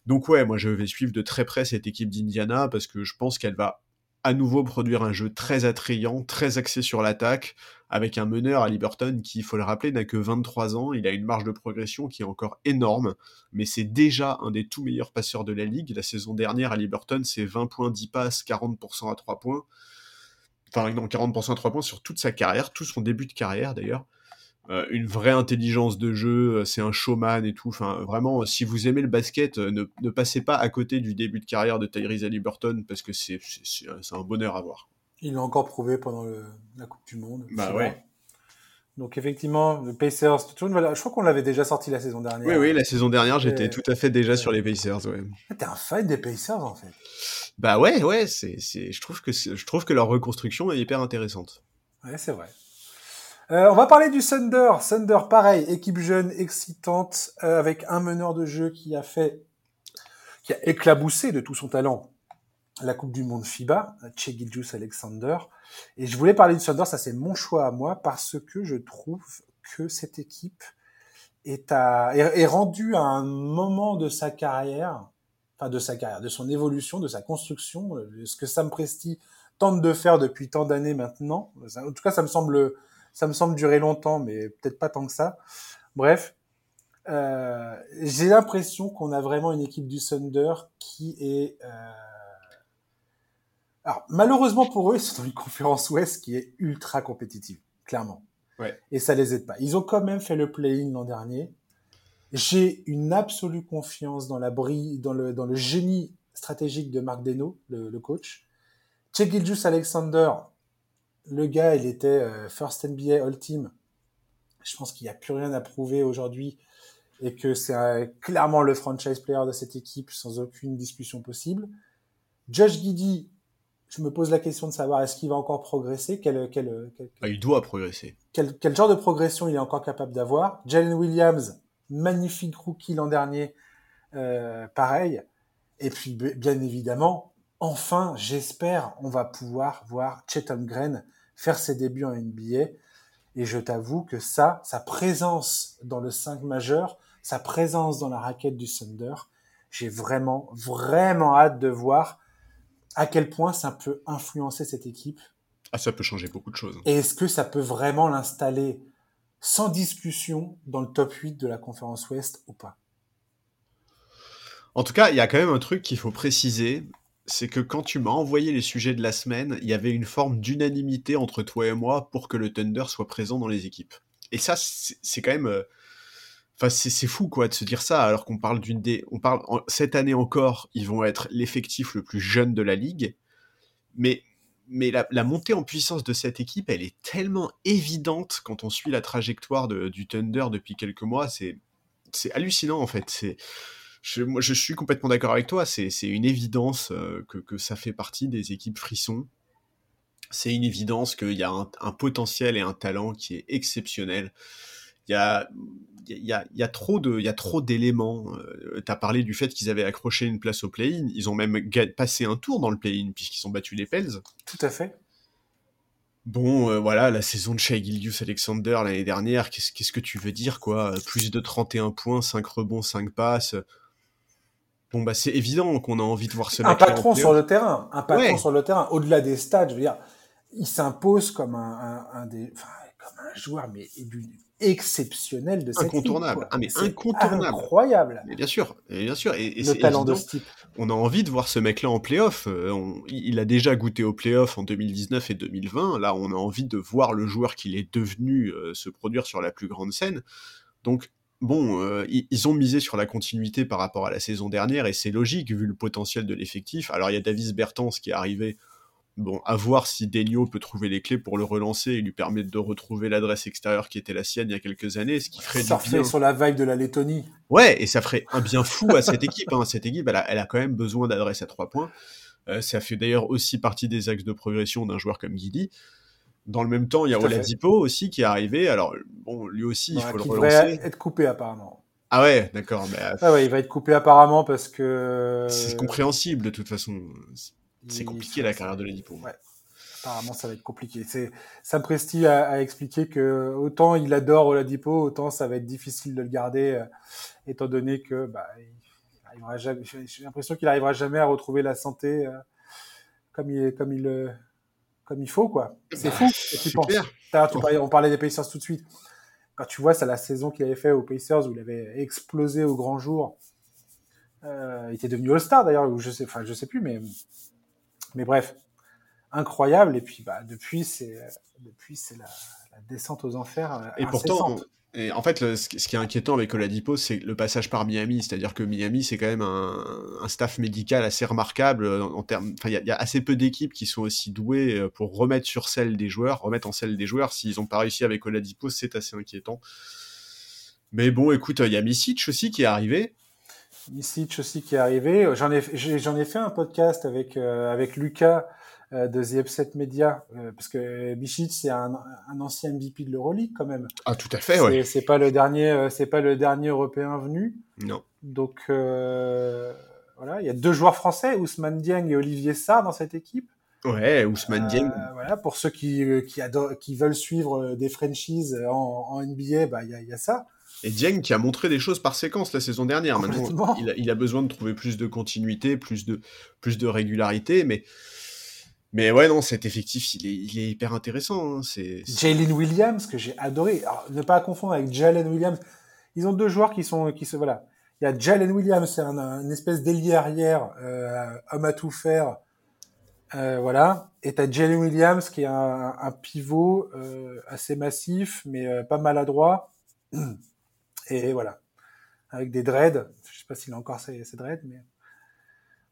Donc ouais, moi je vais suivre de très près cette équipe d'Indiana parce que je pense qu'elle va à nouveau produire un jeu très attrayant, très axé sur l'attaque, avec un meneur à Liberton qui, il faut le rappeler, n'a que 23 ans, il a une marge de progression qui est encore énorme, mais c'est déjà un des tout meilleurs passeurs de la ligue. La saison dernière à Liberton, c'est 20 points, 10 passes, 40% à 3 points. Enfin, non, 40% à 3 points sur toute sa carrière, tout son début de carrière d'ailleurs. Euh, une vraie intelligence de jeu, euh, c'est un showman et tout. Enfin, vraiment, si vous aimez le basket, euh, ne, passez pas à côté du début de carrière de Tyrese Halliburton parce que c'est un bonheur à voir. Il l'a encore prouvé pendant la Coupe du Monde. Bah ouais. Donc effectivement, le Pacers, je crois qu'on l'avait déjà sorti la saison dernière. Oui, oui, la saison dernière, j'étais tout à fait déjà sur les Pacers. Ouais. Ah, t'es un fan des Pacers en fait. Bah ouais, ouais, c'est, je trouve que je trouve que leur reconstruction est hyper intéressante. Ouais, c'est vrai. Euh, on va parler du Thunder. Thunder, pareil, équipe jeune, excitante, euh, avec un meneur de jeu qui a fait, qui a éclaboussé de tout son talent la Coupe du Monde FIBA, Che Gilgius Alexander. Et je voulais parler du Thunder, ça c'est mon choix à moi, parce que je trouve que cette équipe est, à, est, rendue à un moment de sa carrière, enfin de sa carrière, de son évolution, de sa construction, euh, ce que Sam Presti tente de faire depuis tant d'années maintenant. En tout cas, ça me semble ça me semble durer longtemps, mais peut-être pas tant que ça. Bref, euh, j'ai l'impression qu'on a vraiment une équipe du Thunder qui est... Euh... Alors, malheureusement pour eux, c'est dans une conférence Ouest qui est ultra compétitive, clairement. Ouais. Et ça les aide pas. Ils ont quand même fait le play-in l'an dernier. J'ai une absolue confiance dans la brille, dans le, dans le génie stratégique de Marc Deno, le, le coach. Che Alexander, le gars, il était euh, First NBA All Team. Je pense qu'il n'y a plus rien à prouver aujourd'hui et que c'est euh, clairement le franchise player de cette équipe sans aucune discussion possible. Josh Giddy, je me pose la question de savoir est-ce qu'il va encore progresser? Quel, quel, ah, Il doit progresser. Quel, quel, genre de progression il est encore capable d'avoir? Jalen Williams, magnifique rookie l'an dernier, euh, pareil. Et puis, bien évidemment, enfin, j'espère, on va pouvoir voir Chet Holmgren faire ses débuts en NBA. Et je t'avoue que ça, sa présence dans le 5 majeur, sa présence dans la raquette du Thunder, j'ai vraiment, vraiment hâte de voir à quel point ça peut influencer cette équipe. Ah, ça peut changer beaucoup de choses. Et est-ce que ça peut vraiment l'installer sans discussion dans le top 8 de la conférence Ouest ou pas En tout cas, il y a quand même un truc qu'il faut préciser, c'est que quand tu m'as envoyé les sujets de la semaine, il y avait une forme d'unanimité entre toi et moi pour que le Thunder soit présent dans les équipes. Et ça, c'est quand même. Euh, enfin, c'est fou, quoi, de se dire ça, alors qu'on parle d'une des. On parle. cette année encore, ils vont être l'effectif le plus jeune de la ligue. Mais, mais la, montée en puissance de cette équipe, elle est tellement évidente quand on suit la trajectoire du Thunder depuis quelques mois. C'est hallucinant, en fait. C'est je, moi, je suis complètement d'accord avec toi. C'est une évidence euh, que, que, ça fait partie des équipes frissons. c'est une évidence qu'il y a un, potentiel et un talent qui est exceptionnel. Il y a, il y a, il y a trop de, il y a trop d'éléments. Euh, tu as parlé du fait qu'ils avaient accroché une place au play-in. Ils ont même passé un tour dans le play-in puisqu'ils ont battu les Pels. Tout à fait. Bon, euh, voilà, la saison de Shai Gildius Alexander l'année dernière, qu'est-ce, que tu veux dire, quoi? Plus de 31 points, 5 rebonds, 5 passes. Bon, bah, c'est évident qu'on a envie de voir ce Un patron sur le terrain. Un patron sur le terrain. Au-delà des stats, je veux dire, il s'impose comme un, un, des, enfin, comme un joueur, mais exceptionnel de cette incontournable. ah mais incontournable, incroyable. Mais bien sûr, et bien sûr, et, le talent de ce type. On a envie de voir ce mec-là en playoff. Euh, il a déjà goûté au playoff en 2019 et 2020. Là, on a envie de voir le joueur qu'il est devenu euh, se produire sur la plus grande scène. Donc bon, euh, ils ont misé sur la continuité par rapport à la saison dernière et c'est logique vu le potentiel de l'effectif. Alors il y a Davis Bertens qui est arrivé Bon, à voir si Delio peut trouver les clés pour le relancer et lui permettre de retrouver l'adresse extérieure qui était la sienne il y a quelques années, ce qui ferait ça du bien. sur la vague de la Lettonie. Ouais, et ça ferait un bien fou à cette équipe. Hein. Cette équipe, elle a, elle a, quand même besoin d'adresse à trois points. Euh, ça fait d'ailleurs aussi partie des axes de progression d'un joueur comme Guidi. Dans le même temps, il y a Oladipo aussi qui est arrivé. Alors, bon, lui aussi, il faut le relancer. être coupé apparemment. Ah ouais, d'accord. Mais... Ah ouais, il va être coupé apparemment parce que. C'est compréhensible de toute façon. C'est compliqué la carrière de Ladipo. Ouais. Apparemment, ça va être compliqué. C'est Sam Presti a, expliqué que autant il adore Oladipo, autant ça va être difficile de le garder, euh, étant donné que bah, il jamais. J'ai l'impression qu'il arrivera jamais à retrouver la santé euh, comme il comme il euh, comme il faut quoi. C'est bah, fou. Tu penses On parlait des Pacers tout de suite. Quand tu vois, c'est la saison qu'il avait fait aux Pacers où il avait explosé au grand jour. il était devenu All-Star d'ailleurs, ou je sais, enfin je sais plus, mais mais bref, incroyable. Et puis, bah, depuis, c'est depuis c'est la, descente aux enfers. Euh, et pourtant, et en fait, ce qui est inquiétant avec Oladipo, c'est le passage par Miami. C'est-à-dire que Miami, c'est quand même un, staff médical assez remarquable. Euh, en, termes, il y, a assez peu d'équipes qui sont aussi douées euh, pour remettre sur celle des joueurs, remettre en selle des joueurs. S'ils n'ont pas réussi avec Oladipo, c'est assez inquiétant. Mais bon, écoute, il y a Misic aussi qui est arrivé. Misic aussi qui est arrivé. J'en ai, j'en ai fait un podcast avec, euh, avec Lucas euh, de The Upset Media, euh, parce que Misic, c'est un, un, ancien MVP de l'Euroleague quand même. Ah, tout à fait, ouais. C'est pas le dernier, c'est pas le dernier européen venu. Non. Donc, voilà, il y a deux joueurs français, Ousmane Dieng et Olivier Sarr dans cette équipe. Ouais, Ousmane Dieng. voilà, pour ceux qui, qui, adorent, qui veulent suivre des franchises en, en NBA, bah, il y a ça. Et Dieng qui a montré des choses par séquence la saison dernière. Maintenant, il a, besoin de trouver plus de continuité, plus de, plus de régularité, mais. Mais ouais, non, cet effectif, il est, il est hyper intéressant. Hein, c'est, Jalen Williams, que j'ai adoré. Alors, ne pas confondre avec Jalen Williams. Ils ont deux joueurs qui sont, qui se, voilà. Il y a Jalen Williams, c'est un, une espèce d'ailier arrière, euh, homme à tout faire. Euh, voilà. Et t'as Jalen Williams qui est un, un pivot euh, assez massif, mais euh, pas maladroit. Et voilà. Avec des dreads. Je sais pas s'il a encore ses, dreads, mais.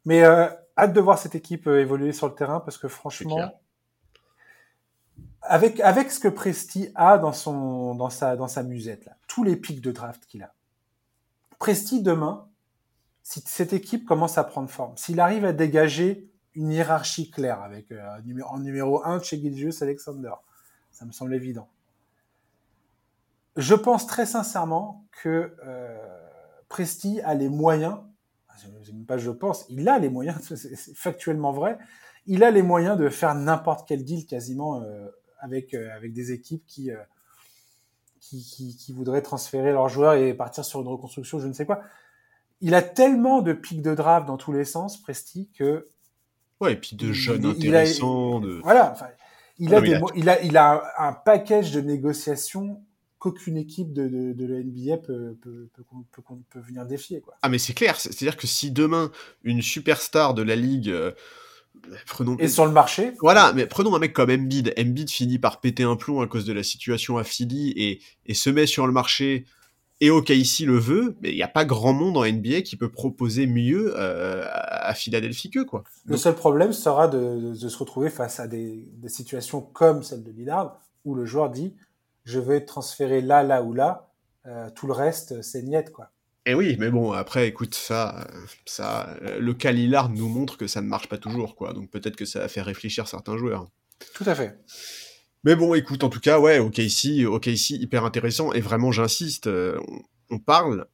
Mais euh, hâte de voir cette équipe euh, évoluer sur le terrain parce que franchement, avec avec ce que Presti a dans son dans sa dans sa musette là, tous les pics de draft qu'il a. Presti demain, si cette équipe commence à prendre forme, s'il arrive à dégager une hiérarchie claire avec euh, en numéro 1 chez Gilgius Alexander, ça me semble évident je pense très sincèrement que euh, Presti a les moyens, même pas je pense, il a les moyens, c'est factuellement vrai, il a les moyens de faire n'importe quel deal quasiment euh, avec, euh, avec des équipes qui, qui, qui, qui, voudraient transférer leurs joueurs et partir sur une reconstruction, je ne sais quoi. Il a tellement de pics de draft dans tous les sens, Presti, que... Ouais, et puis de jeunes intéressants. de... Voilà, enfin, il, a des, il, a, il a un, un package de négociations qu'aucune équipe de, de, de, la NBA peut, peut, peut, peut, venir défier. Quoi. Ah mais c'est clair, c'est-à-dire que si demain une superstar de la ligue... Euh, prenons... Et sur le marché Voilà, mais prenons un mec comme Embiid. Embiid finit par péter un plomb à cause de la situation à Philly et, et se met sur le marché et OKC le veut, mais il n'y a pas grand monde en NBA qui peut proposer mieux euh, à Philadelphie que quoi. Le seul problème sera de, de, se retrouver face à des, des situations comme celle de Lillard où le joueur dit je veux être transféré là, là ou là. Euh, tout le reste, c'est niette, quoi. Et eh oui, mais bon, après, écoute, ça, ça, le cas Lillard nous montre que ça ne marche pas toujours, quoi. Donc peut-être que ça a fait réfléchir certains joueurs. Tout à fait. Mais bon, écoute, en tout cas, ouais, OKC, OKC, hyper intéressant. Et vraiment, j'insiste, euh, on, parle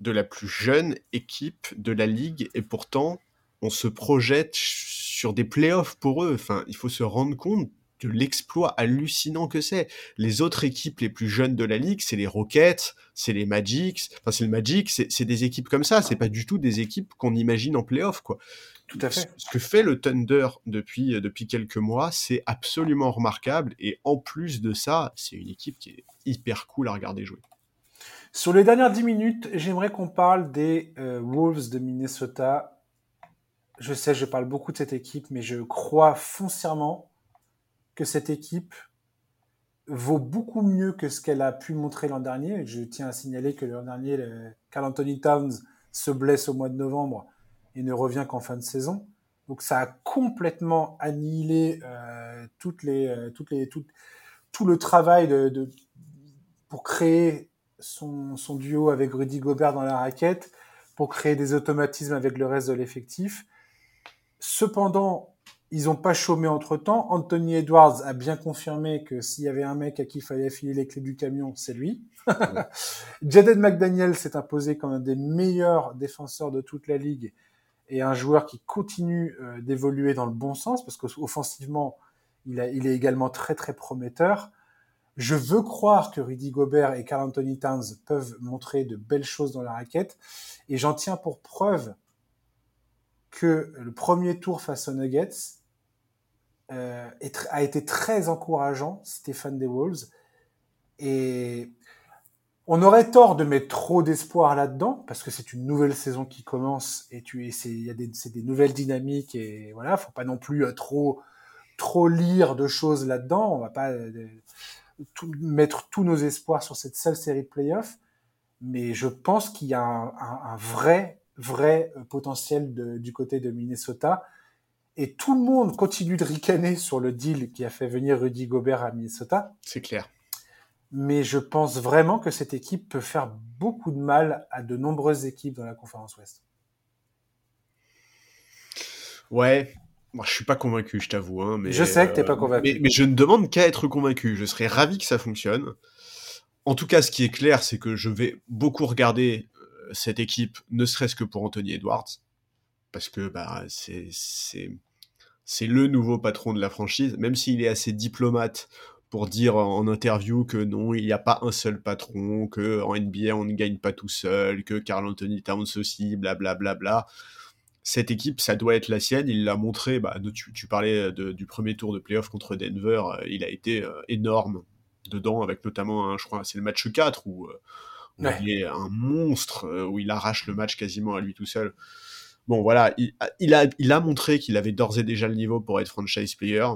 de la plus jeune équipe de la ligue et pourtant, on se projette sur des playoffs pour eux. Enfin, il faut se rendre compte de l'exploit hallucinant que c'est. Les autres équipes les plus jeunes de la ligue, c'est les Rockets, c'est les Magics. Enfin, c'est le Magic, c'est des équipes comme ça. C'est pas du tout des équipes qu'on imagine en playoff, quoi. Tout à fait. Ce que fait le Thunder depuis, depuis quelques mois, c'est absolument remarquable. Et en plus de ça, c'est une équipe qui est hyper cool à regarder jouer. Sur les dernières 10 minutes, j'aimerais qu'on parle des euh, Wolves de Minnesota. Je sais, je parle beaucoup de cette équipe, mais je crois foncièrement que cette équipe vaut beaucoup mieux que ce qu'elle a pu montrer l'an dernier. Je tiens à signaler que l'an dernier, Carl Anthony Towns se blesse au mois de novembre et ne revient qu'en fin de saison. Donc ça a complètement annihilé euh, toutes les, euh, toutes les, tout, tout le travail de, de pour créer son, son, duo avec Rudy Gobert dans la raquette, pour créer des automatismes avec le reste de l'effectif. Cependant, ils n'ont pas chômé entre-temps. Anthony Edwards a bien confirmé que s'il y avait un mec à qui il fallait filer les clés du camion, c'est lui. Jaden McDaniel s'est imposé comme un des meilleurs défenseurs de toute la ligue et un joueur qui continue euh, d'évoluer dans le bon sens parce qu'offensivement, il, il est également très très prometteur. Je veux croire que Rudy Gobert et Carl Anthony Towns peuvent montrer de belles choses dans la raquette et j'en tiens pour preuve que le premier tour face aux Nuggets euh, a été très encourageant, Stéphane DeWolves. Et on aurait tort de mettre trop d'espoir là-dedans, parce que c'est une nouvelle saison qui commence, et tu il y a des, des nouvelles dynamiques, et voilà, faut pas non plus euh, trop, trop lire de choses là-dedans. On va pas euh, mettre tous nos espoirs sur cette seule série de playoffs, mais je pense qu'il y a un, vrai, vrai potentiel du côté de Minnesota. Et tout le monde continue de ricaner sur le deal qui a fait venir Rudy Gobert à Minnesota. C'est clair mais je pense vraiment que cette équipe peut faire beaucoup de mal à de nombreuses équipes dans la conférence Ouest. Ouais, moi, je suis pas convaincu, je t'avoue. Hein, mais, je sais que t'es pas convaincu. Mais, je ne demande qu'à être convaincu. Je serais ravi que ça fonctionne. En tout cas, ce qui est clair, c'est que je vais beaucoup regarder euh, cette équipe, ne serait-ce que pour Anthony Edwards, parce que bah, c'est c'est le nouveau patron de la franchise, même s'il est assez diplomate pour dire en interview que non, il n'y a pas un seul patron, que en NBA on ne gagne pas tout seul, que Carl Anthony Towns aussi, blablabla. Bla, bla, bla. Cette équipe, ça doit être la sienne. Il l'a montré. Bah, tu, parlais du premier tour de playoff contre Denver. Euh, il a été euh, énorme dedans, avec notamment, un, je crois, c'est le match 4 où, euh, il est un monstre, où il arrache le match quasiment à lui tout seul. Bon, voilà, il, a, montré qu'il avait d'ores et déjà le niveau pour être franchise player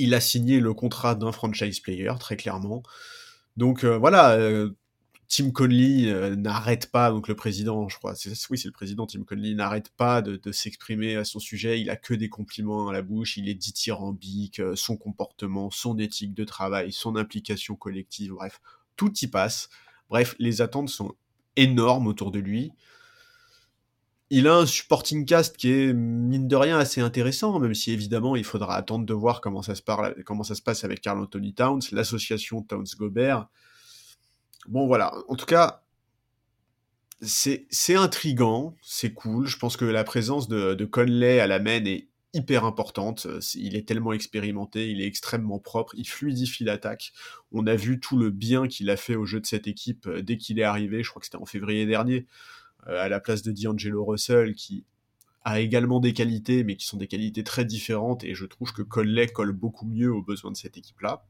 il a signé le contrat d'un franchise player, très clairement. Donc euh, voilà, euh, Tim Conley euh, n'arrête pas, donc le président, je crois, oui, c'est le président Tim Conley, n'arrête pas de, s'exprimer à son sujet. Il a que des compliments à la bouche. Il est dithyrambique, son comportement, son éthique de travail, son implication collective, bref, tout y passe. Bref, les attentes sont énormes autour de lui il a un supporting cast qui est, mine de rien, assez intéressant, même si évidemment il faudra attendre de voir comment ça se, passe avec Carl Anthony Towns, l'association Towns-Gobert. Bon voilà, en tout cas, c'est intrigant, c'est cool. Je pense que la présence de, de Conley à la main est hyper importante. Il est tellement expérimenté, il est extrêmement propre, il fluidifie l'attaque. On a vu tout le bien qu'il a fait au jeu de cette équipe euh, dès qu'il est arrivé, je crois que c'était en février dernier. Euh, à la place de D'Angelo Russell, qui a également des qualités, mais qui sont des qualités très différentes, et je trouve que Conley colle beaucoup mieux aux besoins de cette équipe-là.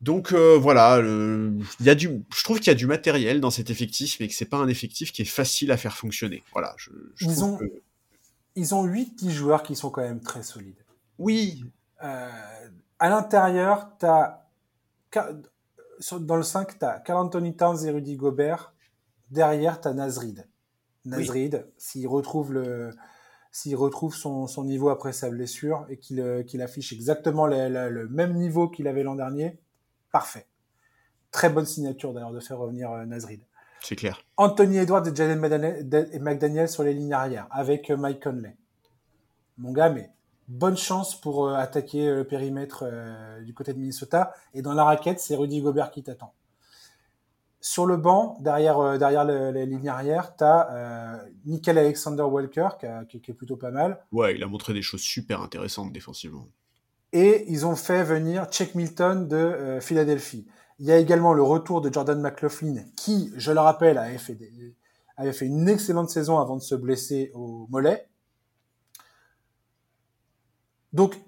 Donc euh, voilà, il y a du, je trouve qu'il y a du matériel dans cet effectif, mais que c'est pas un effectif qui est facile à faire fonctionner. Voilà, je, ils, ont, ils ont 8-10 joueurs qui sont quand même très solides. Oui. Euh, à l'intérieur, t'as dans le 5, tu as Carl Anthony Towns et Rudy Gobert derrière, tu as Nazrid. Nazrid, s'il retrouve le s'il retrouve son, son, niveau après sa blessure et qu'il euh, qu'il affiche exactement le, même niveau qu'il avait l'an dernier, parfait. Très bonne signature d'ailleurs de faire revenir euh, Nazrid. C'est clair. Anthony Edwards et Jalen McDaniel sur les lignes arrière avec euh, Mike Conley. Mon gars, mais bonne chance pour attaquer le périmètre du côté de Minnesota. Et dans la raquette, c'est Rudy Gobert qui t'attend. Sur le banc, derrière, derrière les lignes arrière, tu as Nickel Alexander Walker, qui, qui, est plutôt pas mal. Ouais, il a montré des choses super intéressantes défensivement. Et ils ont fait venir Chuck Milton de Philadelphie. Il y a également le retour de Jordan McLaughlin, qui, je le rappelle, avait fait, avait fait une excellente saison avant de se blesser au mollet. Donc,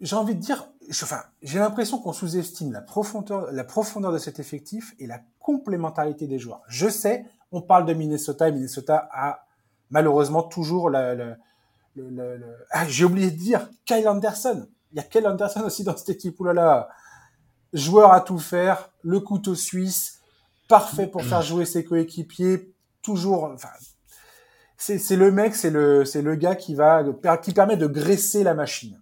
j'ai envie de dire, enfin, j'ai l'impression qu'on sous-estime la profondeur, la profondeur de cet effectif et la complémentarité des joueurs. Je sais, on parle de Minnesota et Minnesota a malheureusement toujours le, ah, j'ai oublié de dire Kyle Anderson. Il y a Kyle Anderson aussi dans cette équipe. Là joueur à tout faire, le couteau suisse, parfait pour faire jouer ses coéquipiers, toujours. Enfin, c'est le mec, c'est le c'est le gars qui va qui permet de graisser la machine.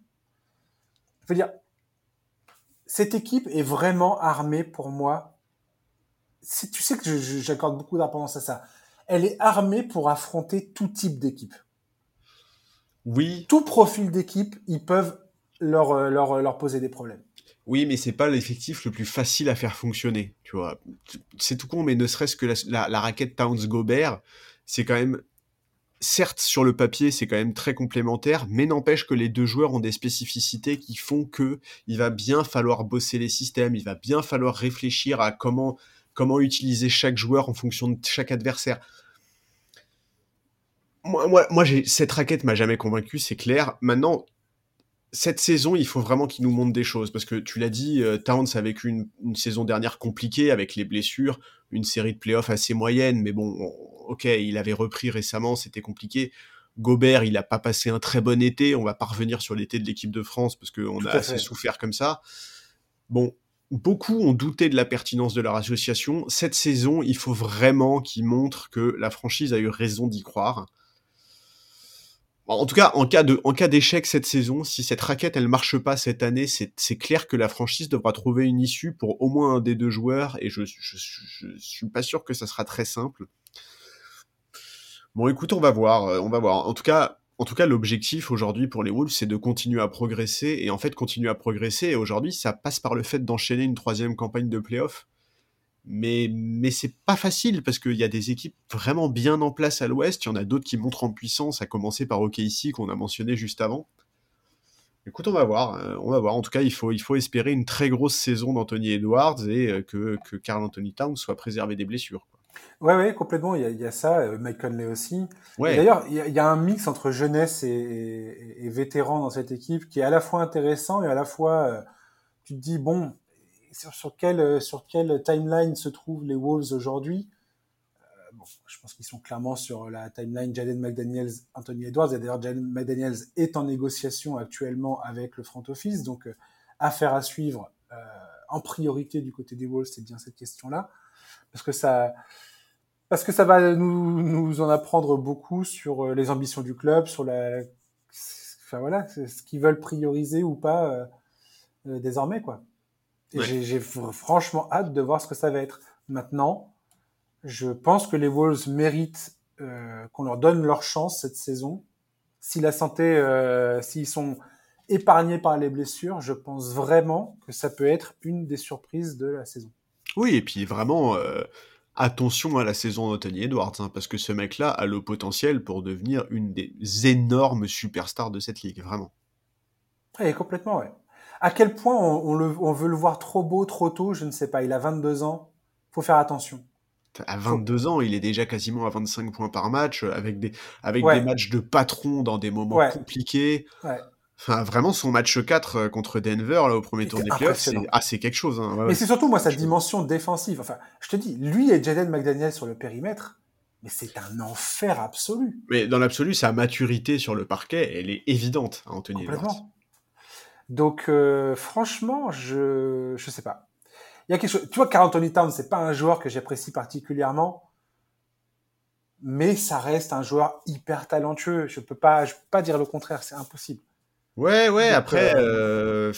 Je veux dire, cette équipe est vraiment armée pour moi. Tu sais que j'accorde beaucoup d'importance à ça. Elle est armée pour affronter tout type d'équipe. Oui. Tout profil d'équipe, ils peuvent leur, leur, leur poser des problèmes. Oui, mais c'est pas l'effectif le plus facile à faire fonctionner, tu vois. C'est tout con, mais ne serait-ce que la, raquette Towns-Gobert, c'est quand même, certes sur le papier, c'est quand même très complémentaire, mais n'empêche que les deux joueurs ont des spécificités qui font que il va bien falloir bosser les systèmes, il va bien falloir réfléchir à comment comment utiliser chaque joueur en fonction de chaque adversaire. Moi, moi, moi cette raquette m'a jamais convaincu, c'est clair. Maintenant, cette saison, il faut vraiment qu'il nous montre des choses parce que tu l'as dit, euh, Towns a vécu une, saison dernière compliquée avec les blessures, une série de playoffs assez moyenne, mais bon, ok, il avait repris récemment, c'était compliqué. Gobert, il n'a pas passé un très bon été. On va pas revenir sur l'été de l'équipe de France parce qu'on a assez souffert comme ça. Bon, beaucoup ont douté de la pertinence de leur association. Cette saison, il faut vraiment qu'ils montrent que la franchise a eu raison d'y croire. En tout cas, en cas d'échec cette saison, si cette raquette elle marche pas cette année, c'est clair que la franchise devra trouver une issue pour au moins un des deux joueurs, et je, je, je, suis pas sûr que ça sera très simple. Bon, écoute, on va voir, euh, on va voir. En tout cas, en tout cas, l'objectif aujourd'hui pour les Wolves, c'est de continuer à progresser, et en fait, continuer à progresser. Et aujourd'hui, ça passe par le fait d'enchaîner une troisième campagne de playoff mais mais c'est pas facile parce qu'il y a des équipes vraiment bien en place à l'Ouest, il y en a d'autres qui montrent en puissance, à commencer par OKC qu'on a mentionné juste avant. Écoute, on va voir, euh, on va voir. En tout cas, il faut espérer une très grosse saison d'Anthony Edwards et euh, que que Carl Anthony Towns soit préservé des blessures. Ouais, ouais, complètement. Il y a, il y a ça, euh, Mike Conley aussi. Ouais. D'ailleurs, il, il, y a un mix entre jeunesse et, et, et, vétéran dans cette équipe qui est à la fois intéressant et à la fois, tu te dis bon, sur, sur, quelle, euh, sur quelle timeline se trouvent les Wolves aujourd'hui? Euh, bon, Je pense qu'ils sont clairement sur la timeline Jaden McDaniels, Anthony Edwards. Et d'ailleurs, Jaden McDaniels est en négociation actuellement avec le front office. Donc, euh, affaire à suivre euh, en priorité du côté des Wolves, c'est bien cette question-là. Parce que ça, parce que ça va nous, nous en apprendre beaucoup sur les ambitions du club, sur la, enfin voilà, ce qu'ils veulent prioriser ou pas euh, désormais, quoi. J'ai franchement hâte de voir ce que ça va être. Maintenant, je pense que les Wolves méritent euh, qu'on leur donne leur chance cette saison. Si la santé, euh, s'ils sont épargnés par les blessures, je pense vraiment que ça peut être une des surprises de la saison. Oui, et puis vraiment, euh, attention à la saison d'Anthony Edwards, hein, parce que ce mec-là a le potentiel pour devenir une des énormes superstars de cette ligue, vraiment. Oui, complètement, ouais à quel point on, veut le voir trop beau, trop tôt, je ne sais pas. Il a 22 ans. Faut faire attention. À 22 ans, il est déjà quasiment à 25 points par match, euh, avec des, avec des matchs de patron dans des moments compliqués. Enfin, vraiment, son match 4 euh, contre Denver, là, au premier tour des playoffs, c'est assez quelque chose. Hein. mais c'est surtout, moi, sa dimension défensive. Enfin, je te dis, lui et Jaden McDaniel sur le périmètre, mais c'est un enfer absolu. Mais dans l'absolu, sa maturité sur le parquet, elle est évidente, à Anthony Complètement. Donc, euh, franchement, je je sais pas. Il y a quelque chose. Tu vois, Carl Anthony Towns, c'est pas un joueur que j'apprécie particulièrement, mais ça reste un joueur hyper talentueux. Je peux pas, je peux pas dire le contraire. C'est impossible. Ouais, ouais. après, euh, euh,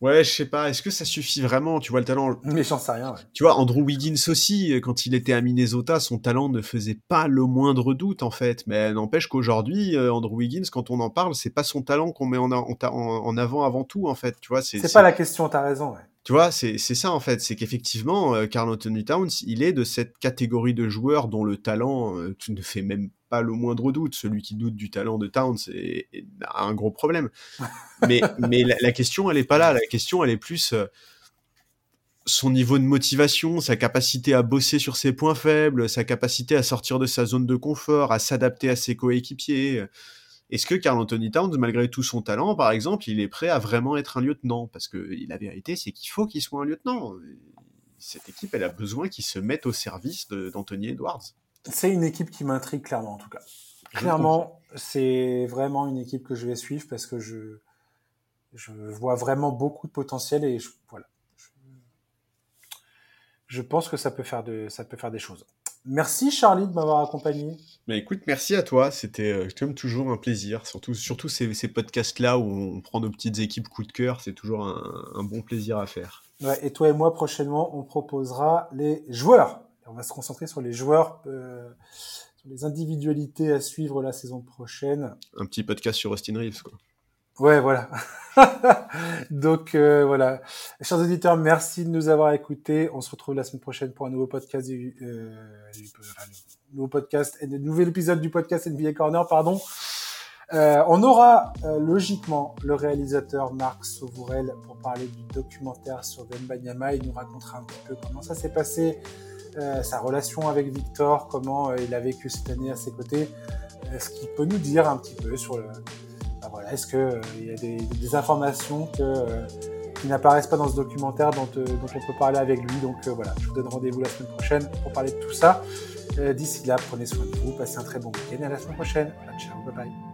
Ouais, je sais pas. Est-ce que ça suffit vraiment Tu vois le talent? Mais j'en sais rien. Ouais. Tu vois, Andrew Wiggins aussi, quand il était à Minnesota, son talent ne faisait pas le moindre doute en fait. Mais n'empêche qu'aujourd'hui, euh, Andrew Wiggins, quand on en parle, c'est pas son talent qu'on met en, en, en, avant avant tout en fait. Tu vois, c'est. C'est pas la question. T'as raison. Ouais. Tu vois, c'est ça en fait, c'est qu'effectivement, euh, Carl Anthony Towns, il est de cette catégorie de joueurs dont le talent, euh, ne fais même pas le moindre doute. Celui qui doute du talent de Towns est, a un gros problème. mais mais la, question, elle est pas là. La question, elle est plus euh, son niveau de motivation, sa capacité à bosser sur ses points faibles, sa capacité à sortir de sa zone de confort, à s'adapter à ses coéquipiers. Est-ce que Carl Anthony Towns, malgré tout son talent, par exemple, il est prêt à vraiment être un lieutenant? Parce que la vérité, c'est qu'il faut qu'il soit un lieutenant. Cette équipe, elle a besoin qu'il se mette au service d'Anthony Edwards. C'est une équipe qui m'intrigue clairement, en tout cas. Clairement, c'est vraiment une équipe que je vais suivre parce que je, je vois vraiment beaucoup de potentiel et je, voilà. Je, pense que ça peut faire de, ça peut faire des choses. Merci Charlie de m'avoir accompagné. Mais écoute, merci à toi. C'était euh, comme toujours un plaisir. Surtout, surtout ces, ces podcasts-là où on prend nos petites équipes coup de cœur, c'est toujours un, bon plaisir à faire. Ouais, et toi et moi, prochainement, on proposera les joueurs. On va se concentrer sur les joueurs, euh, sur les individualités à suivre la saison prochaine. Un petit podcast sur Austin Reeves, quoi. Ouais, voilà. Donc euh, voilà, chers auditeurs, merci de nous avoir écoutés. On se retrouve la semaine prochaine pour un nouveau podcast du, euh, nouveau podcast, un nouvel épisode du podcast NBA Corner, pardon. Euh, on aura logiquement le réalisateur Marc Sauvourel pour parler du documentaire sur Banyama. Il nous racontera un petit peu comment ça s'est passé, sa relation avec Victor, comment il a vécu cette année à ses côtés, ce qu'il peut nous dire un petit peu sur le, est-ce qu'il euh, y a des, informations euh, qui n'apparaissent pas dans ce documentaire dont, euh, dont, on peut parler avec lui? Donc voilà, je vous donne rendez-vous la semaine prochaine pour parler de tout ça. D'ici là, prenez soin de vous, passez un très bon week-end et à la semaine prochaine. Ciao, bye bye.